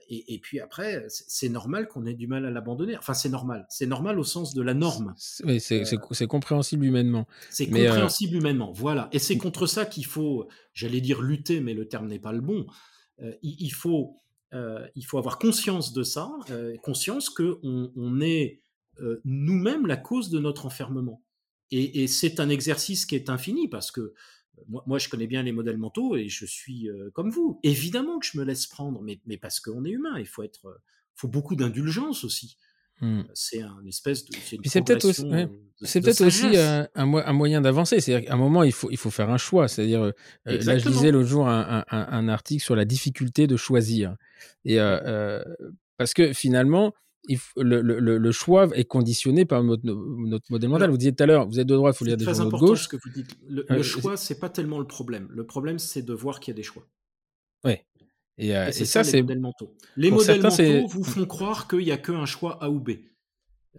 et, puis après, c'est normal qu'on ait du mal à l'abandonner. Enfin, c'est normal. C'est normal au sens de la norme. c'est compréhensible humainement. C'est compréhensible humainement, voilà. Et c'est contre ça qu'il faut, j'allais dire lutter, mais le terme n'est pas le bon. il, faut, il faut avoir conscience de ça, conscience qu'on on est nous-mêmes la cause de notre enfermement. Et, c'est un exercice qui est infini parce que moi, je connais bien les modèles mentaux et je suis comme vous. Évidemment que je me laisse prendre, mais, mais parce qu'on est humain. Il faut être, faut beaucoup d'indulgence aussi. Mmh. C'est un espèce de. C'est peut-être aussi, un, un, moyen d'avancer. C'est-à-dire qu'à un moment, il faut, il faut faire un choix. C'est-à-dire, là, je lisais l'autre jour un, un, article sur la difficulté de choisir. Et parce que finalement, le, le, choix est conditionné par notre, modèle mental. Vous disiez tout à l'heure, vous êtes de droite, il faut lire des journaux de gauche. Ce que vous dites. Le, euh, choix, c'est pas tellement le problème. Le problème, c'est de voir qu'il y a des choix. Oui. Et, euh, ça, c'est les modèles mentaux. Les modèles mentaux vous font croire qu'il n'y a qu'un choix A ou B.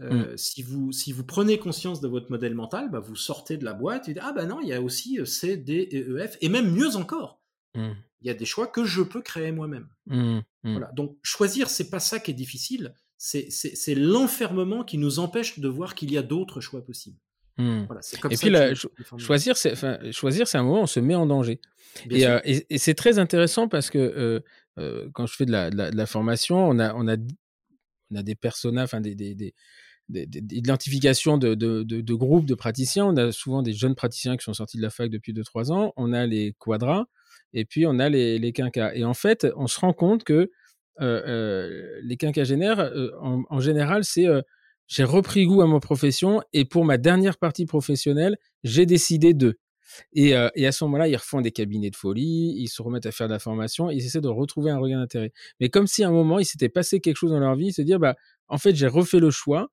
Euh, mm. si, vous, si vous prenez conscience de votre modèle mental, bah, vous sortez de la boîte et dites Ah ben non, il y a aussi C, D et E, F, et même mieux encore. Mm. Il y a des choix que je peux créer moi-même. Mm, voilà. Donc choisir, c'est pas ça qui est difficile c'est l'enfermement qui nous empêche de voir qu'il y a d'autres choix possibles. Hmm. et puis, choisir, c'est choisir, c'est un moment où on se met en danger. Euh, et, c'est très intéressant parce que euh, euh, quand je fais de la, formation, on a, on a, on a des personnages, enfin des, des, des d'identification de, de, de, groupes de praticiens. On a souvent des jeunes praticiens qui sont sortis de la fac depuis 2-3 ans. On a les quadras et puis on a les, les quinquas. Et en fait, on se rend compte que les quinquagénaires, euh, en, général, c'est j'ai repris goût à ma profession et pour ma dernière partie professionnelle, j'ai décidé de. Et, et, à ce moment-là, ils refont des cabinets de folie, ils se remettent à faire de la formation, ils essaient de retrouver un regain d'intérêt. Mais comme si à un moment, il s'était passé quelque chose dans leur vie, se dire, bah, en fait, j'ai refait le choix.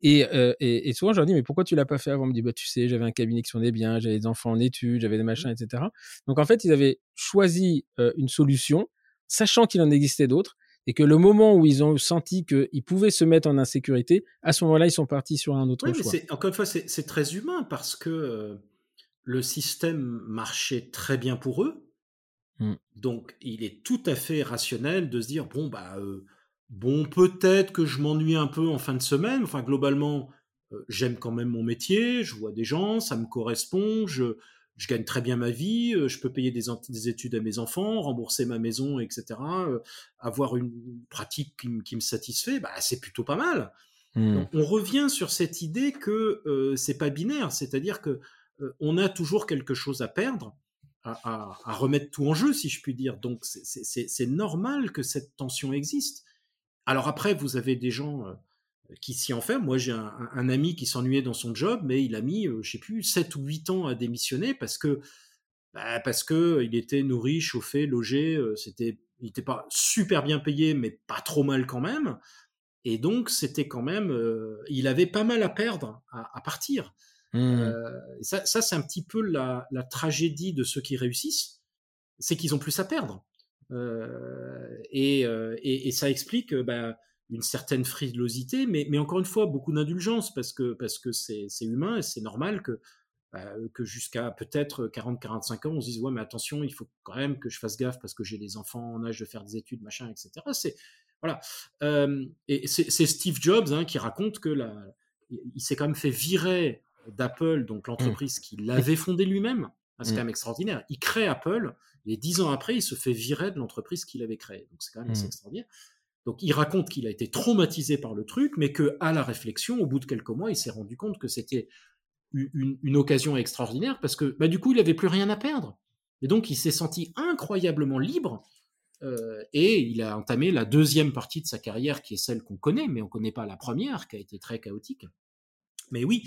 Et, et, et, souvent, je leur dis, mais pourquoi tu l'as pas fait avant? On me dit, bah, tu sais, j'avais un cabinet qui sonnait bien, j'avais des enfants en études, j'avais des mmh. machins, etc. Donc, en fait, ils avaient choisi une solution, sachant qu'il en existait d'autres, et que le moment où ils ont senti qu'ils pouvaient se mettre en insécurité, à ce moment-là, ils sont partis sur un autre choix. encore une fois, c'est très humain parce que euh, le système marchait très bien pour eux. Mmh. Donc, il est tout à fait rationnel de se dire bon, bah, euh, bon, peut-être que je m'ennuie un peu en fin de semaine. Enfin, globalement, euh, j'aime quand même mon métier, je vois des gens, ça me correspond, je, je gagne très bien ma vie, euh, je peux payer des, des, études à mes enfants, rembourser ma maison, etc. Euh, avoir une pratique qui, me satisfait, bah, c'est plutôt pas mal. Hmm. on revient sur cette idée que euh, c'est pas binaire, c'est-à-dire que on a toujours quelque chose à perdre, à, à, remettre tout en jeu, si je puis dire. Donc c'est normal que cette tension existe. Alors après, vous avez des gens qui s'y enferme. Moi, j'ai un, ami qui s'ennuyait dans son job, mais il a mis, je euh, je sais plus, 7 ou 8 ans à démissionner parce que, bah, parce que il était nourri, chauffé, logé. Euh, c'était, il n'était pas super bien payé, mais pas trop mal quand même. Et donc, c'était quand même, euh, il avait pas mal à perdre à, partir. Mmh. ça, c'est un petit peu la, tragédie de ceux qui réussissent, c'est qu'ils ont plus à perdre. Et, et, ça explique, bah, une certaine frilosité, mais, mais encore une fois, beaucoup d'indulgence, parce que parce que c'est humain et c'est normal que, bah, que jusqu'à peut-être 40-45 ans, on se dise, ouais, mais attention, il faut quand même que je fasse gaffe parce que j'ai des enfants en âge de faire des études, machin, etc. C'est, voilà. Euh, et c'est Steve Jobs hein, qui raconte que la, il s'est quand même fait virer d'Apple, donc l'entreprise mmh. qu'il avait fondée lui-même. C'est mmh. quand même extraordinaire. Il crée Apple, et dix ans après, il se fait virer de l'entreprise qu'il avait créée. Donc c'est quand même assez mmh. extraordinaire. Donc il raconte qu'il a été traumatisé par le truc, mais que à la réflexion, au bout de quelques mois, il s'est rendu compte que c'était une, occasion extraordinaire parce que bah, du coup, il n'avait plus rien à perdre. Et donc il s'est senti incroyablement libre euh, et il a entamé la deuxième partie de sa carrière qui est celle qu'on connaît, mais on ne connaît pas la première qui a été très chaotique. Mais oui,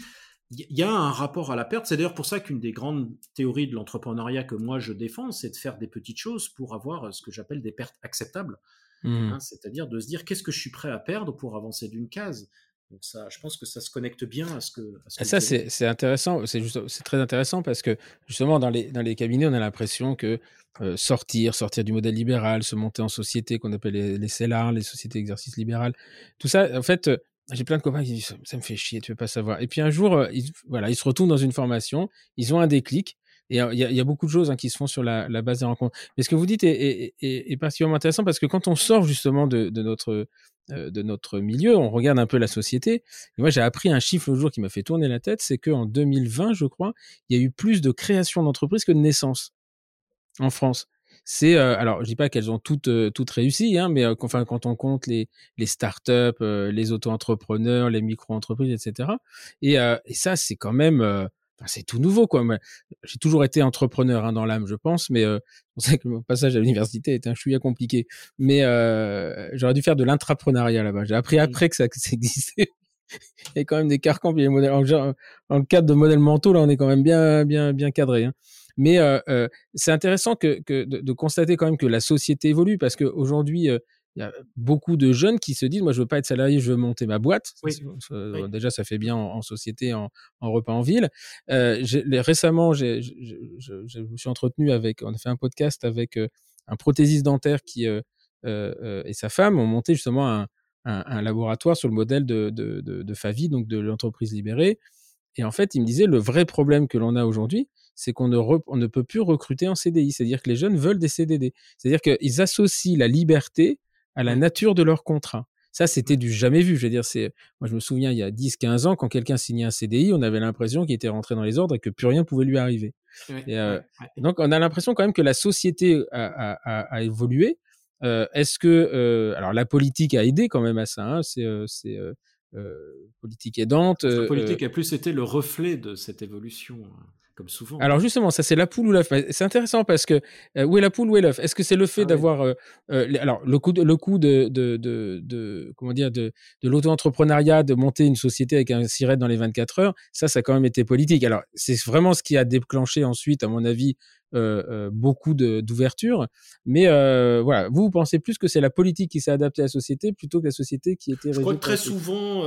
il y a un rapport à la perte. C'est d'ailleurs pour ça qu'une des grandes théories de l'entrepreneuriat que moi je défends, c'est de faire des petites choses pour avoir ce que j'appelle des pertes acceptables. Mmh. Hein, c'est-à-dire de se dire qu'est-ce que je suis prêt à perdre pour avancer d'une case? Donc ça, je pense que ça se connecte bien à ce que. Ah, ça, c'est intéressant. C'est très intéressant parce que justement, dans les, dans les cabinets, on a l'impression que euh, sortir, sortir du modèle libéral, se monter en société qu'on appelle les, les CELAR, les sociétés d'exercice libéral, tout ça, en fait, euh, j'ai plein de copains qui disent ça, me fait chier, tu veux pas savoir. Et puis un jour, euh, ils, voilà, ils se retrouvent dans une formation, ils ont un déclic. Et il y, a beaucoup de choses hein, qui se font sur la, base des rencontres. Mais ce que vous dites est, particulièrement intéressant parce que quand on sort justement de, notre milieu, on regarde un peu la société. Moi, j'ai appris un chiffre le jour qui m'a fait tourner la tête, c'est qu'en 2020, je crois, il y a eu plus de création d'entreprises que de naissances en France. C'est alors je dis pas qu'elles ont toutes toutes réussi, hein, mais quand on compte les startups, les auto-entrepreneurs, les micro-entreprises, etc. Et, et ça c'est quand même c'est tout nouveau quoi. J'ai toujours été entrepreneur hein, dans l'âme, je pense, mais euh, c'est que mon passage à l'université était un chouïa compliqué. Mais j'aurais dû faire de l'intrapreneuriat là-bas. J'ai appris après que ça, que ça existait. Il y a quand même des carcans. Puis les modèles, en, le cadre de modèles mentaux, là, on est quand même bien, bien, bien cadré. Hein. Mais euh, euh, c'est intéressant que, que de, de, constater quand même que la société évolue parce qu'aujourd'hui, euh, il y a beaucoup de jeunes qui se disent moi je veux pas être salarié je veux monter ma boîte. Déjà ça fait bien en, société en, en, repas en ville. Euh, récemment j'ai, je, je, je, me suis entretenu avec on a fait un podcast avec un prothésiste dentaire qui euh, euh, et sa femme ont monté justement un, un, un laboratoire sur le modèle de, de, de, de Favi donc de l'entreprise libérée. Et en fait il me disait le vrai problème que l'on a aujourd'hui c'est qu'on ne, on ne peut plus recruter en CDI. C'est-à-dire que les jeunes veulent des CDD. C'est-à-dire qu'ils associent la liberté à la nature de leur contrat. Ça, c'était du jamais vu. Je veux dire, c'est, moi, je me souviens, il y a 10, 15 ans, quand quelqu'un signait un CDI, on avait l'impression qu'il était rentré dans les ordres et que plus rien pouvait lui arriver. et, euh, donc, on a l'impression quand même que la société a, a, a évolué. Euh, est-ce que, euh, alors, la politique a aidé quand même à ça. Hein, c'est, c'est politique aidante. La politique a plus été le reflet de cette évolution. Hein comme souvent. Alors justement, ça c'est la poule ou l'œuf. C'est intéressant parce que euh, où est la poule, où est l'œuf? Est-ce que c'est le fait ah d'avoir euh, euh, alors le coût de, le coût de, de, de, de comment dire de, de l'auto-entrepreneuriat, de monter une société avec un siret dans les 24 heures, ça ça a quand même été politique. Alors c'est vraiment ce qui a déclenché ensuite, à mon avis, beaucoup d'ouverture. Mais euh, voilà, vous, vous pensez plus que c'est la politique qui s'est adaptée à la société plutôt que la société qui était. Je crois que très souvent,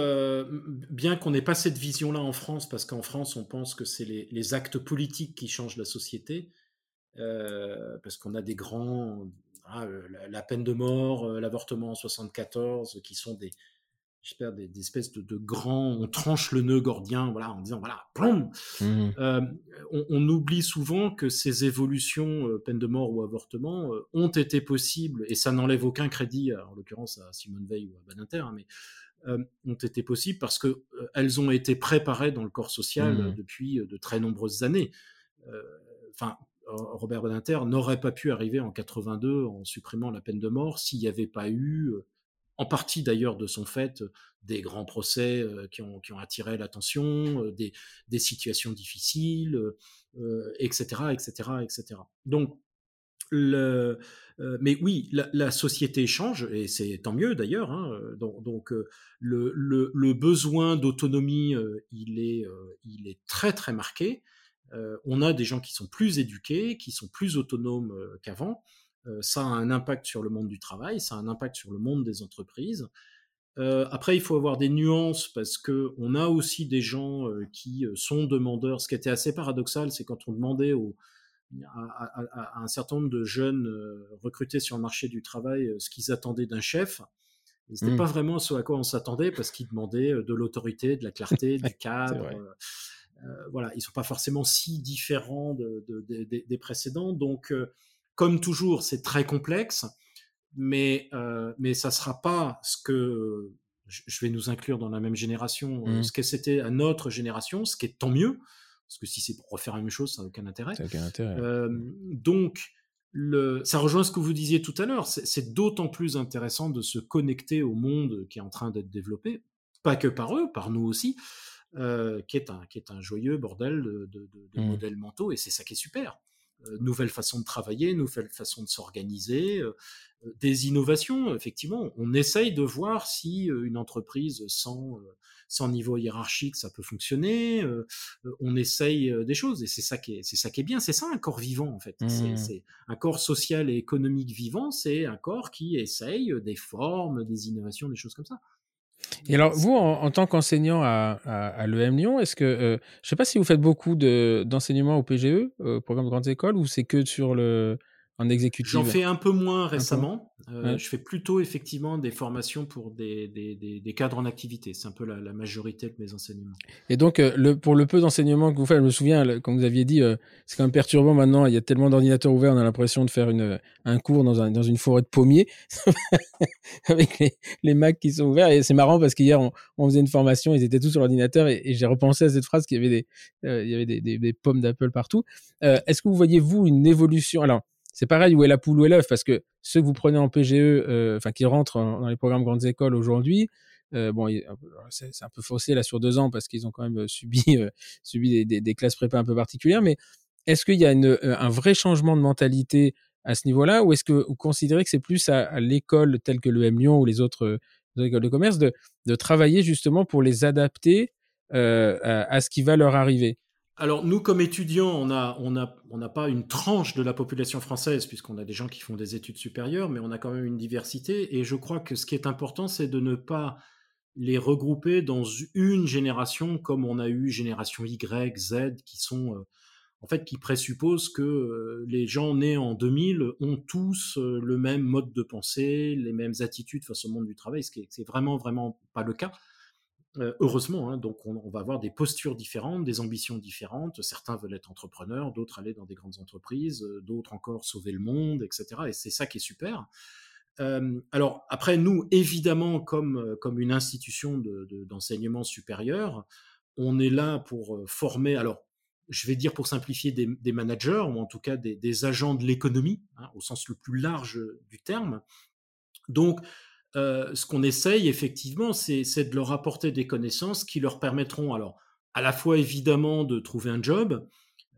bien qu'on n'ait pas cette vision-là en France, parce qu'en France, on pense que c'est les, les, actes politiques qui changent la société, parce qu'on a des grands. Ah, la, la, peine de mort, l'avortement en 74, qui sont des, j'espère, des, des, espèces de, de, grands, on tranche le nœud gordien, voilà, en disant, voilà, plomb mmh. euh, on, on, oublie souvent que ces évolutions, euh, peine de mort ou avortement, euh, ont été possibles, et ça n'enlève aucun crédit, en l'occurrence à Simone Veil ou à Badinter, hein, mais ont été possibles parce que elles ont été préparées dans le corps social mmh. depuis de très nombreuses années. Enfin, Robert Badinter n'aurait pas pu arriver en 82 en supprimant la peine de mort s'il n'y avait pas eu en partie d'ailleurs de son fait, des grands procès euh, qui, ont, attiré l'attention, euh, des, situations difficiles, etc., etc., etc. Donc, le, euh, mais oui, la, société change et c'est tant mieux d'ailleurs. Hein, donc, le, le, besoin d'autonomie, il est, il est très très marqué. on a des gens qui sont plus éduqués, qui sont plus autonomes qu'avant. Euh, ça a un impact sur le monde du travail, ça a un impact sur le monde des entreprises. Euh, après, il faut avoir des nuances parce que on a aussi des gens euh, qui sont demandeurs. Ce qui était assez paradoxal, c'est quand on demandait à, à, à, un certain nombre de jeunes recrutés sur le marché du travail ce qu'ils attendaient d'un chef. C'était mmh. pas vraiment ce à quoi on s'attendait parce qu'ils demandaient de l'autorité, de la clarté, du cadre. voilà, ils sont pas forcément si différents de, de, de, des précédents. Donc, comme toujours, c'est très complexe, mais, euh, mais ça ne sera pas ce que je vais nous inclure dans la même génération, euh, mmh. ce que c'était à notre génération, ce qui est tant mieux, parce que si c'est pour refaire la même chose, ça n'a aucun intérêt. Aucun intérêt. Euh, donc, le, ça rejoint ce que vous disiez tout à l'heure, c'est d'autant plus intéressant de se connecter au monde qui est en train d'être développé, pas que par eux, par nous aussi, euh, qui, est un, qui est un joyeux bordel de, de, de, mmh. modèles mentaux, et c'est ça qui est super. Euh, nouvelles façons de travailler, nouvelles façons de s'organiser, euh, euh, des innovations. Effectivement, on essaye de voir si une entreprise sans sans niveau hiérarchique, ça peut fonctionner. on essaye des choses et c'est ça qui est, c'est ça qui est bien. C'est ça un corps vivant en fait. Mmh. C'est un corps social et économique vivant. C'est un corps qui essaye des formes, des innovations, des choses comme ça. Et alors, vous, en, tant qu'enseignant à, à, l'EM Lyon, est-ce que, je ne sais pas si vous faites beaucoup d'enseignement au PGE, au programme de grandes écoles, ou c'est que sur le, en exécutif J'en fais un peu moins récemment. Euh, je fais plutôt effectivement des formations pour des, des, des, cadres en activité. C'est un peu la, majorité de mes enseignements. Et donc, euh, le, pour le peu d'enseignements que vous faites, je me souviens, quand vous aviez dit, euh, c'est quand même perturbant maintenant, il y a tellement d'ordinateurs ouverts, on a l'impression de faire une, un cours dans, un, dans une forêt de pommiers avec les, les Macs qui sont ouverts. Et c'est marrant parce qu'hier, on, on, faisait une formation, ils étaient tous sur l'ordinateur et, j'ai repensé à cette phrase qu'il y avait des, il y avait des, des pommes d'Apple partout. Est-ce que vous voyez, vous, une évolution? Alors, c'est pareil, où est la poule, ou est l'œuf Parce que ceux que vous prenez en PGE, euh, enfin qui rentrent dans les programmes grandes écoles aujourd'hui, euh, bon, c'est un peu faussé là sur deux ans parce qu'ils ont quand même euh, subi, des, classes prépa un peu particulières. Mais est-ce qu'il y a un vrai changement de mentalité à ce niveau-là, ou est-ce que vous considérez que c'est plus à, l'école telle que le M Lyon ou les autres, écoles de commerce de, travailler justement pour les adapter à, ce qui va leur arriver? Alors nous, comme étudiants, on n'a pas une tranche de la population française, puisqu'on a des gens qui font des études supérieures, mais on a quand même une diversité. Et je crois que ce qui est important, c'est de ne pas les regrouper dans une génération comme on a eu génération Y, Z, qui sont... Euh, en fait, qui présupposent que euh, les gens nés en 2000 ont tous euh, le même mode de pensée, les mêmes attitudes face au monde du travail, ce qui est vraiment, vraiment pas le cas. Euh, heureusement, hein, donc on, va avoir des postures différentes, des ambitions différentes. Certains veulent être entrepreneurs, d'autres aller dans des grandes entreprises, euh, d'autres encore sauver le monde, etc. Et c'est ça qui est super. Euh, alors après, nous, évidemment, comme, comme une institution d'enseignement supérieur, on est là pour former, alors je vais dire pour simplifier, des, managers, ou en tout cas des, agents de l'économie, hein, au sens le plus large du terme. Donc, euh, ce qu'on essaye effectivement, c'est de leur apporter des connaissances qui leur permettront alors à la fois évidemment de trouver un job,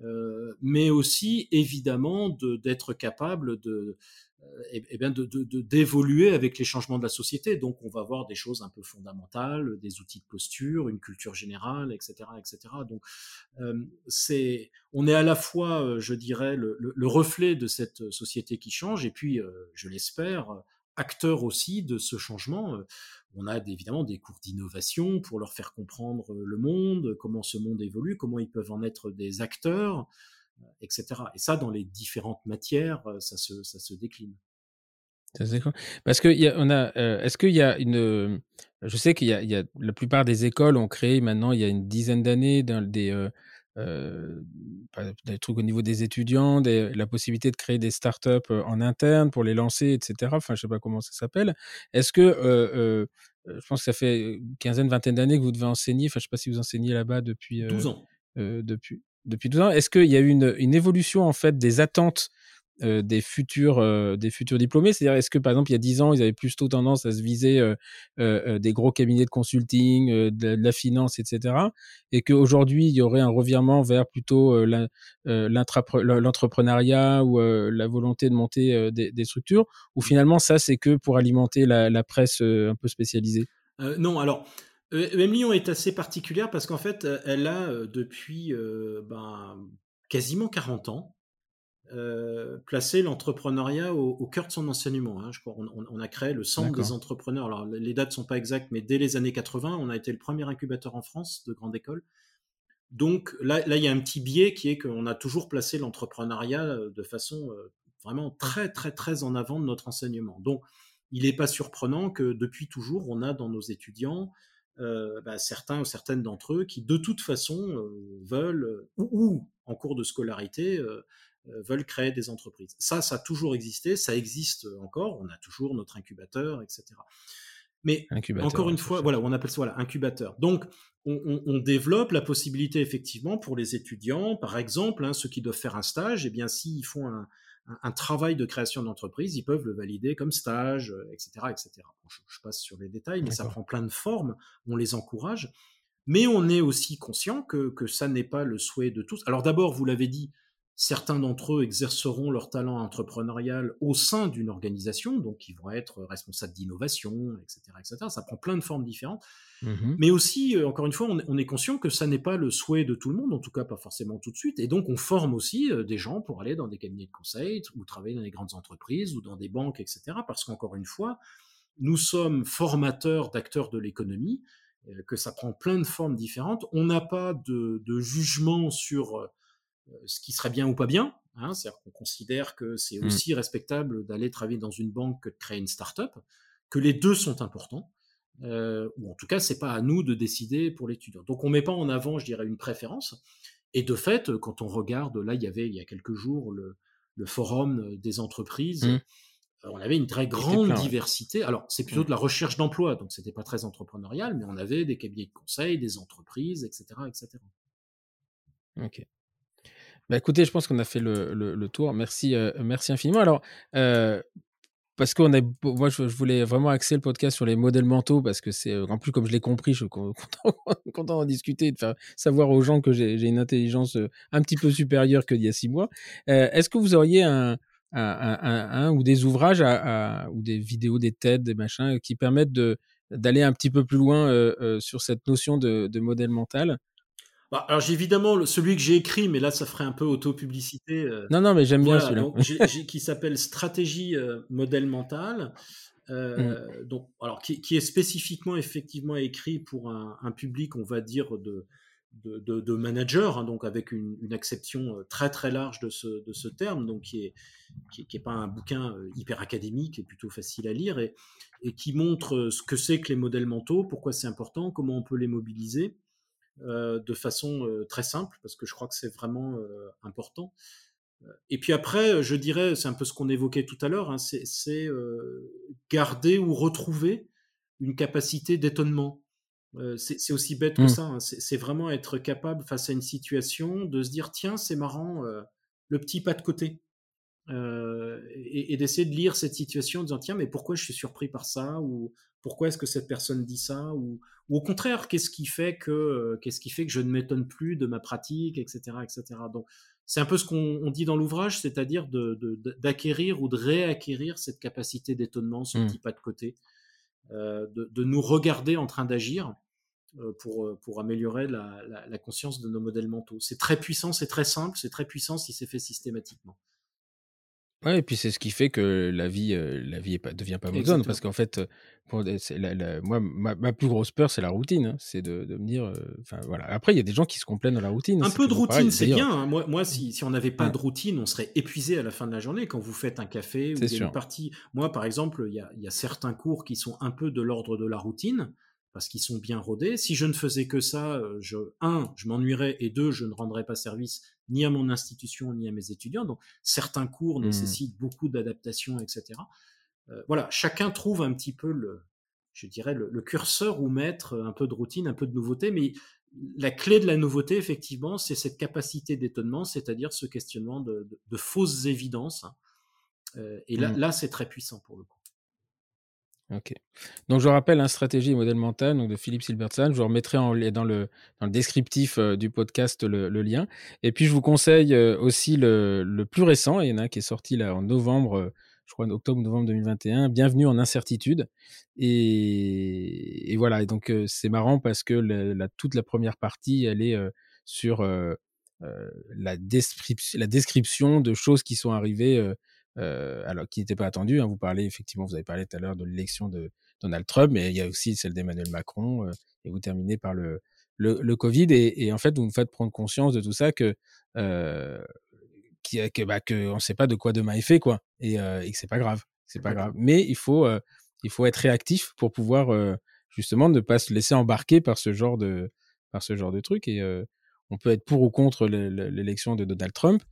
euh, mais aussi évidemment d'être capable de, euh, eh, bien de, d'évoluer avec les changements de la société. Donc, on va voir des choses un peu fondamentales, des outils de posture, une culture générale, etc., etc. Donc, c'est, on est à la fois, je dirais, le, reflet de cette société qui change, et puis, je l'espère, acteurs aussi de ce changement. Euh, on a évidemment des cours d'innovation pour leur faire comprendre euh, le monde, comment ce monde évolue, comment ils peuvent en être des acteurs, euh, etc. Et ça, dans les différentes matières, ça se, ça se décline. Parce que a, on a, est-ce qu'il y a une, je sais qu'il y, y a, la plupart des écoles ont créé maintenant il y a une dizaine d'années des, des trucs au niveau des étudiants, des, la possibilité de créer des startups euh, en interne pour les lancer, etc. Enfin, je sais pas comment ça s'appelle. Est-ce que, euh, je pense que ça fait une quinzaine, vingtaine d'années que vous devez enseigner. Enfin, je sais pas si vous enseignez là-bas depuis 12 ans. depuis depuis 12 ans. Est-ce qu'il y a eu une, une, évolution en fait des attentes euh, des futurs euh, des futurs diplômés C'est-à-dire, est-ce que par exemple il y a 10 ans, ils avaient plutôt tendance à se viser euh, des gros cabinets de consulting, de, la finance, etc. Et qu'aujourd'hui il y aurait un revirement vers plutôt l'entrepreneuriat ou la volonté de monter des, structures Ou finalement ça c'est que pour alimenter la, presse un peu spécialisée? Non, alors. EM Lyon est assez particulière parce qu'en fait, elle a depuis ben, quasiment 40 ans euh, placer l'entrepreneuriat au, cœur de son enseignement. Hein. Je crois, on, a créé le centre des entrepreneurs. Alors les dates sont pas exactes, mais dès les années 80, on a été le premier incubateur en France de grande école. Donc là, là, il y a un petit biais qui est qu'on a toujours placé l'entrepreneuriat euh, de façon euh, vraiment très, très, très en avant de notre enseignement. Donc, il n'est pas surprenant que depuis toujours, on a dans nos étudiants bah, certains ou certaines d'entre eux qui, de toute façon, veulent, ou, en cours de scolarité, veulent créer des entreprises. Ça, ça a toujours existé, ça existe encore, on a toujours notre incubateur, etc. Mais encore une fois, voilà, on appelle ça voilà, incubateur. Donc, on, développe la possibilité effectivement pour les étudiants, par exemple, hein, ceux qui doivent faire un stage, et eh bien s'ils font un, travail de création d'entreprise, ils peuvent le valider comme stage, etc., euh, etc. je, passe sur les détails, mais ça prend plein de formes. On les encourage, mais on est aussi conscient que, que ça n'est pas le souhait de tous. Alors d'abord, vous l'avez dit, Certains d'entre eux exerceront leur talent entrepreneurial au sein d'une organisation, donc ils vont être responsables d'innovation, etc., etc. Ça prend plein de formes différentes. Mmh Mais aussi, euh, encore une fois, on, est conscient que ça n'est pas le souhait de tout le monde, en tout cas pas forcément tout de suite. Et donc, on forme aussi euh, des gens pour aller dans des cabinets de conseil ou travailler dans des grandes entreprises ou dans des banques, etc. Parce qu'encore une fois, nous sommes formateurs d'acteurs de l'économie, que ça prend plein de formes différentes. On n'a pas de, jugement sur ce qui serait bien ou pas bien. Hein, C'est-à-dire qu'on considère que c'est mmh. aussi respectable d'aller travailler dans une banque que de créer une start-up, que les deux sont importants. ou en tout cas, c'est pas à nous de décider pour l'étudiant. Donc, on met pas en avant, je dirais, une préférence. Et de fait, quand on regarde, là, il y avait il y a quelques jours le, forum des entreprises. Mmh. On avait une très grande diversité. Alors, c'est plutôt mmh. de la recherche d'emploi, donc c'était pas très entrepreneurial, mais on avait des cabinets de conseil, des entreprises, etc., etc. Ok. Bah écoutez, je pense qu'on a fait le, tour. Merci, euh, merci infiniment. Alors, euh, parce qu'on a, moi, je, voulais vraiment axer le podcast sur les modèles mentaux parce que c'est, en plus, comme je l'ai compris, je suis content, d'en discuter, de faire savoir aux gens que j'ai une intelligence euh, un petit peu supérieure qu'il y a six mois. Est-ce que vous auriez un, ou des ouvrages ou des vidéos, des TED, des machins qui permettent d'aller un petit peu plus loin sur cette notion de modèle mental? Bah, alors j'ai évidemment celui que j'ai écrit, mais là ça ferait un peu auto-publicité. Euh, non, non, mais j'aime bien celui-là. qui s'appelle Stratégie euh, modèle mental. Euh, mm. donc, alors, qui, est spécifiquement effectivement écrit pour un, public, on va dire, de, de, de, managers, hein, donc avec une, une, acception très très large de ce, de ce terme, donc qui est, qui, est pas un bouquin hyper académique et plutôt facile à lire, et, et qui montre ce que c'est que les modèles mentaux, pourquoi c'est important, comment on peut les mobiliser. Euh, de façon euh, très simple, parce que je crois que c'est vraiment euh, important. Et puis après, je dirais, c'est un peu ce qu'on évoquait tout à l'heure, hein, c'est garder ou retrouver une capacité d'étonnement. c'est aussi bête que mmh. ça. Hein, c'est vraiment être capable face à une situation de se dire tiens, c'est marrant, le petit pas de côté. Et, et d'essayer de lire cette situation en disant tiens, mais pourquoi je suis surpris par ça? Ou pourquoi est-ce que cette personne dit ça? Ou, au contraire qu'est-ce qui fait que euh, qu'est-ce qui fait que je ne m'étonne plus de ma pratique etc etc donc c'est un peu ce qu'on dit dans l'ouvrage c'est-à-dire d'acquérir ou de réacquérir cette capacité d'étonnement ce mmh. petit pas de côté euh, de, nous regarder en train d'agir euh, pour, pour améliorer la, la conscience de nos modèles mentaux. C'est très puissant c'est très simple c'est très puissant si c'est fait systématiquement Ouais, et puis c'est ce qui fait que la vie, euh, la vie est pas, devient pas monotone. Parce qu'en fait, pour, moi, ma, plus grosse peur, c'est la routine. Hein. c'est de, de, me dire. Euh, voilà. Après, il y a des gens qui se complètent dans la routine. Un peu de routine, c'est bien. Hein. Moi, moi si, si on n'avait pas de routine, on serait épuisé à la fin de la journée. Quand vous faites un café ou une partie. Moi, par exemple, il y a, y a certains cours qui sont un peu de l'ordre de la routine parce qu'ils sont bien rodés. Si je ne faisais que ça, euh, je, un, je m'ennuierais et deux, je ne rendrais pas service ni à mon institution ni à mes étudiants. Donc certains cours mmh. nécessitent beaucoup d'adaptation, etc. Euh, voilà, chacun trouve un petit peu le, je dirais, le, curseur ou mettre un peu de routine, un peu de nouveauté, mais la clé de la nouveauté, effectivement, c'est cette capacité d'étonnement, c'est-à-dire ce questionnement de, fausses évidences. Hein. Euh, et là, mmh. là c'est très puissant pour le coup. Ok. Donc je rappelle, hein, stratégie et modèle mental donc de Philippe Silbertson. Je vous remettrai dans, le, dans le descriptif euh, du podcast le, lien. Et puis je vous conseille euh, aussi le, le, plus récent. Il y en a un qui est sorti là en novembre, euh, je crois en octobre-novembre 2021. Bienvenue en incertitude. Et, et voilà. Et donc c'est marrant parce que la, toute la première partie, elle est sur la, description, la description de choses qui sont arrivées alors qui n'était pas attendu. Hein. Vous parlez effectivement, vous avez parlé tout à l'heure de l'élection de Donald Trump, mais il y a aussi celle d'Emmanuel Macron, euh, et vous terminez par le, le, Covid, et, en fait, vous nous faites prendre conscience de tout ça que euh, que, bah, que on sait pas de quoi demain est fait, quoi, et, et que c'est pas grave, c'est pas grave. Mais il faut il faut être réactif pour pouvoir justement ne pas se laisser embarquer par ce genre de par ce genre de truc et on peut être pour ou contre l'élection de Donald Trump,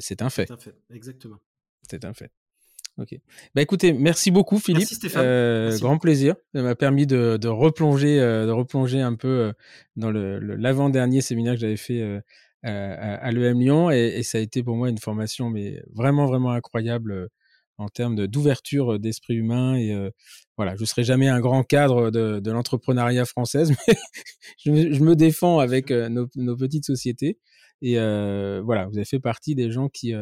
c'est un fait. C'est un fait, exactement. C'est un fait. Ok. Bah écoutez, merci beaucoup Philippe. Merci Stéphane. Euh, grand plaisir. Ça m'a permis de, de replonger, euh, de replonger un peu euh, dans le, l'avant-dernier séminaire que j'avais fait à, à l'EM Lyon et, et, ça a été pour moi une formation mais vraiment vraiment incroyable en termes de, d'ouverture d'esprit humain et voilà, je serai jamais un grand cadre de, de l'entrepreneuriat française, mais je, me, je, me, défends avec nos, nos, petites sociétés et voilà, vous avez fait partie des gens qui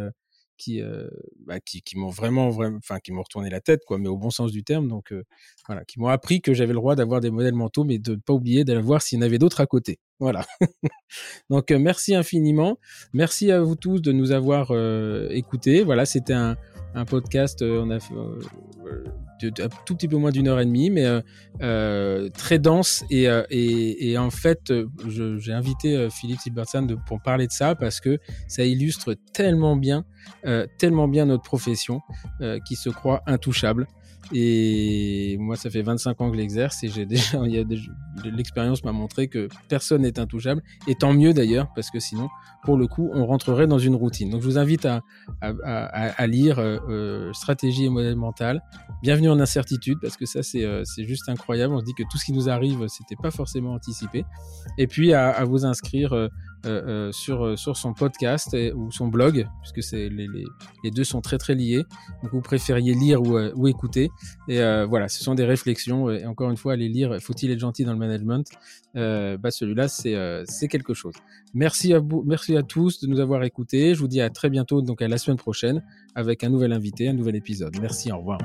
qui, euh, bah, qui, qui m'ont vraiment, vraiment, enfin, qui m'ont retourné la tête, quoi, mais au bon sens du terme. Donc, euh, voilà, qui m'ont appris que j'avais le droit d'avoir des modèles mentaux, mais de ne pas oublier d'aller voir s'il y en avait d'autres à côté. Voilà. Donc, euh, merci infiniment. Merci à vous tous de nous avoir écoutés. Voilà, c'était un, un podcast. on a fait, un tout petit peu moins d'une heure et demie, mais très dense. Et, et en fait, j'ai invité Philippe Silbertson pour parler de ça parce que ça illustre tellement bien, tellement bien notre profession qui se croit intouchable. Et moi, ça fait 25 ans que j'exerce et j'ai déjà, l'expérience m'a montré que personne n'est intouchable. Et tant mieux d'ailleurs, parce que sinon, pour le coup, on rentrerait dans une routine. Donc, je vous invite à, à, à, lire euh, euh, Stratégie et modèle mental. Bienvenue en incertitude, parce que ça, c'est euh, juste incroyable. On se dit que tout ce qui nous arrive, c'était pas forcément anticipé. Et puis, à, vous inscrire euh, euh, sur, sur son podcast ou son blog, puisque c'est les, les, deux sont très très liés. Donc, vous préfériez lire ou, ou écouter. Et voilà, ce sont des réflexions. Et encore une fois, aller lire Faut-il être gentil dans le management? Bah, Celui-là, c'est quelque chose. Merci à vous, merci à tous de nous avoir écoutés. Je vous dis à très bientôt, donc à la semaine prochaine, avec un nouvel invité, un nouvel épisode. Merci, au revoir.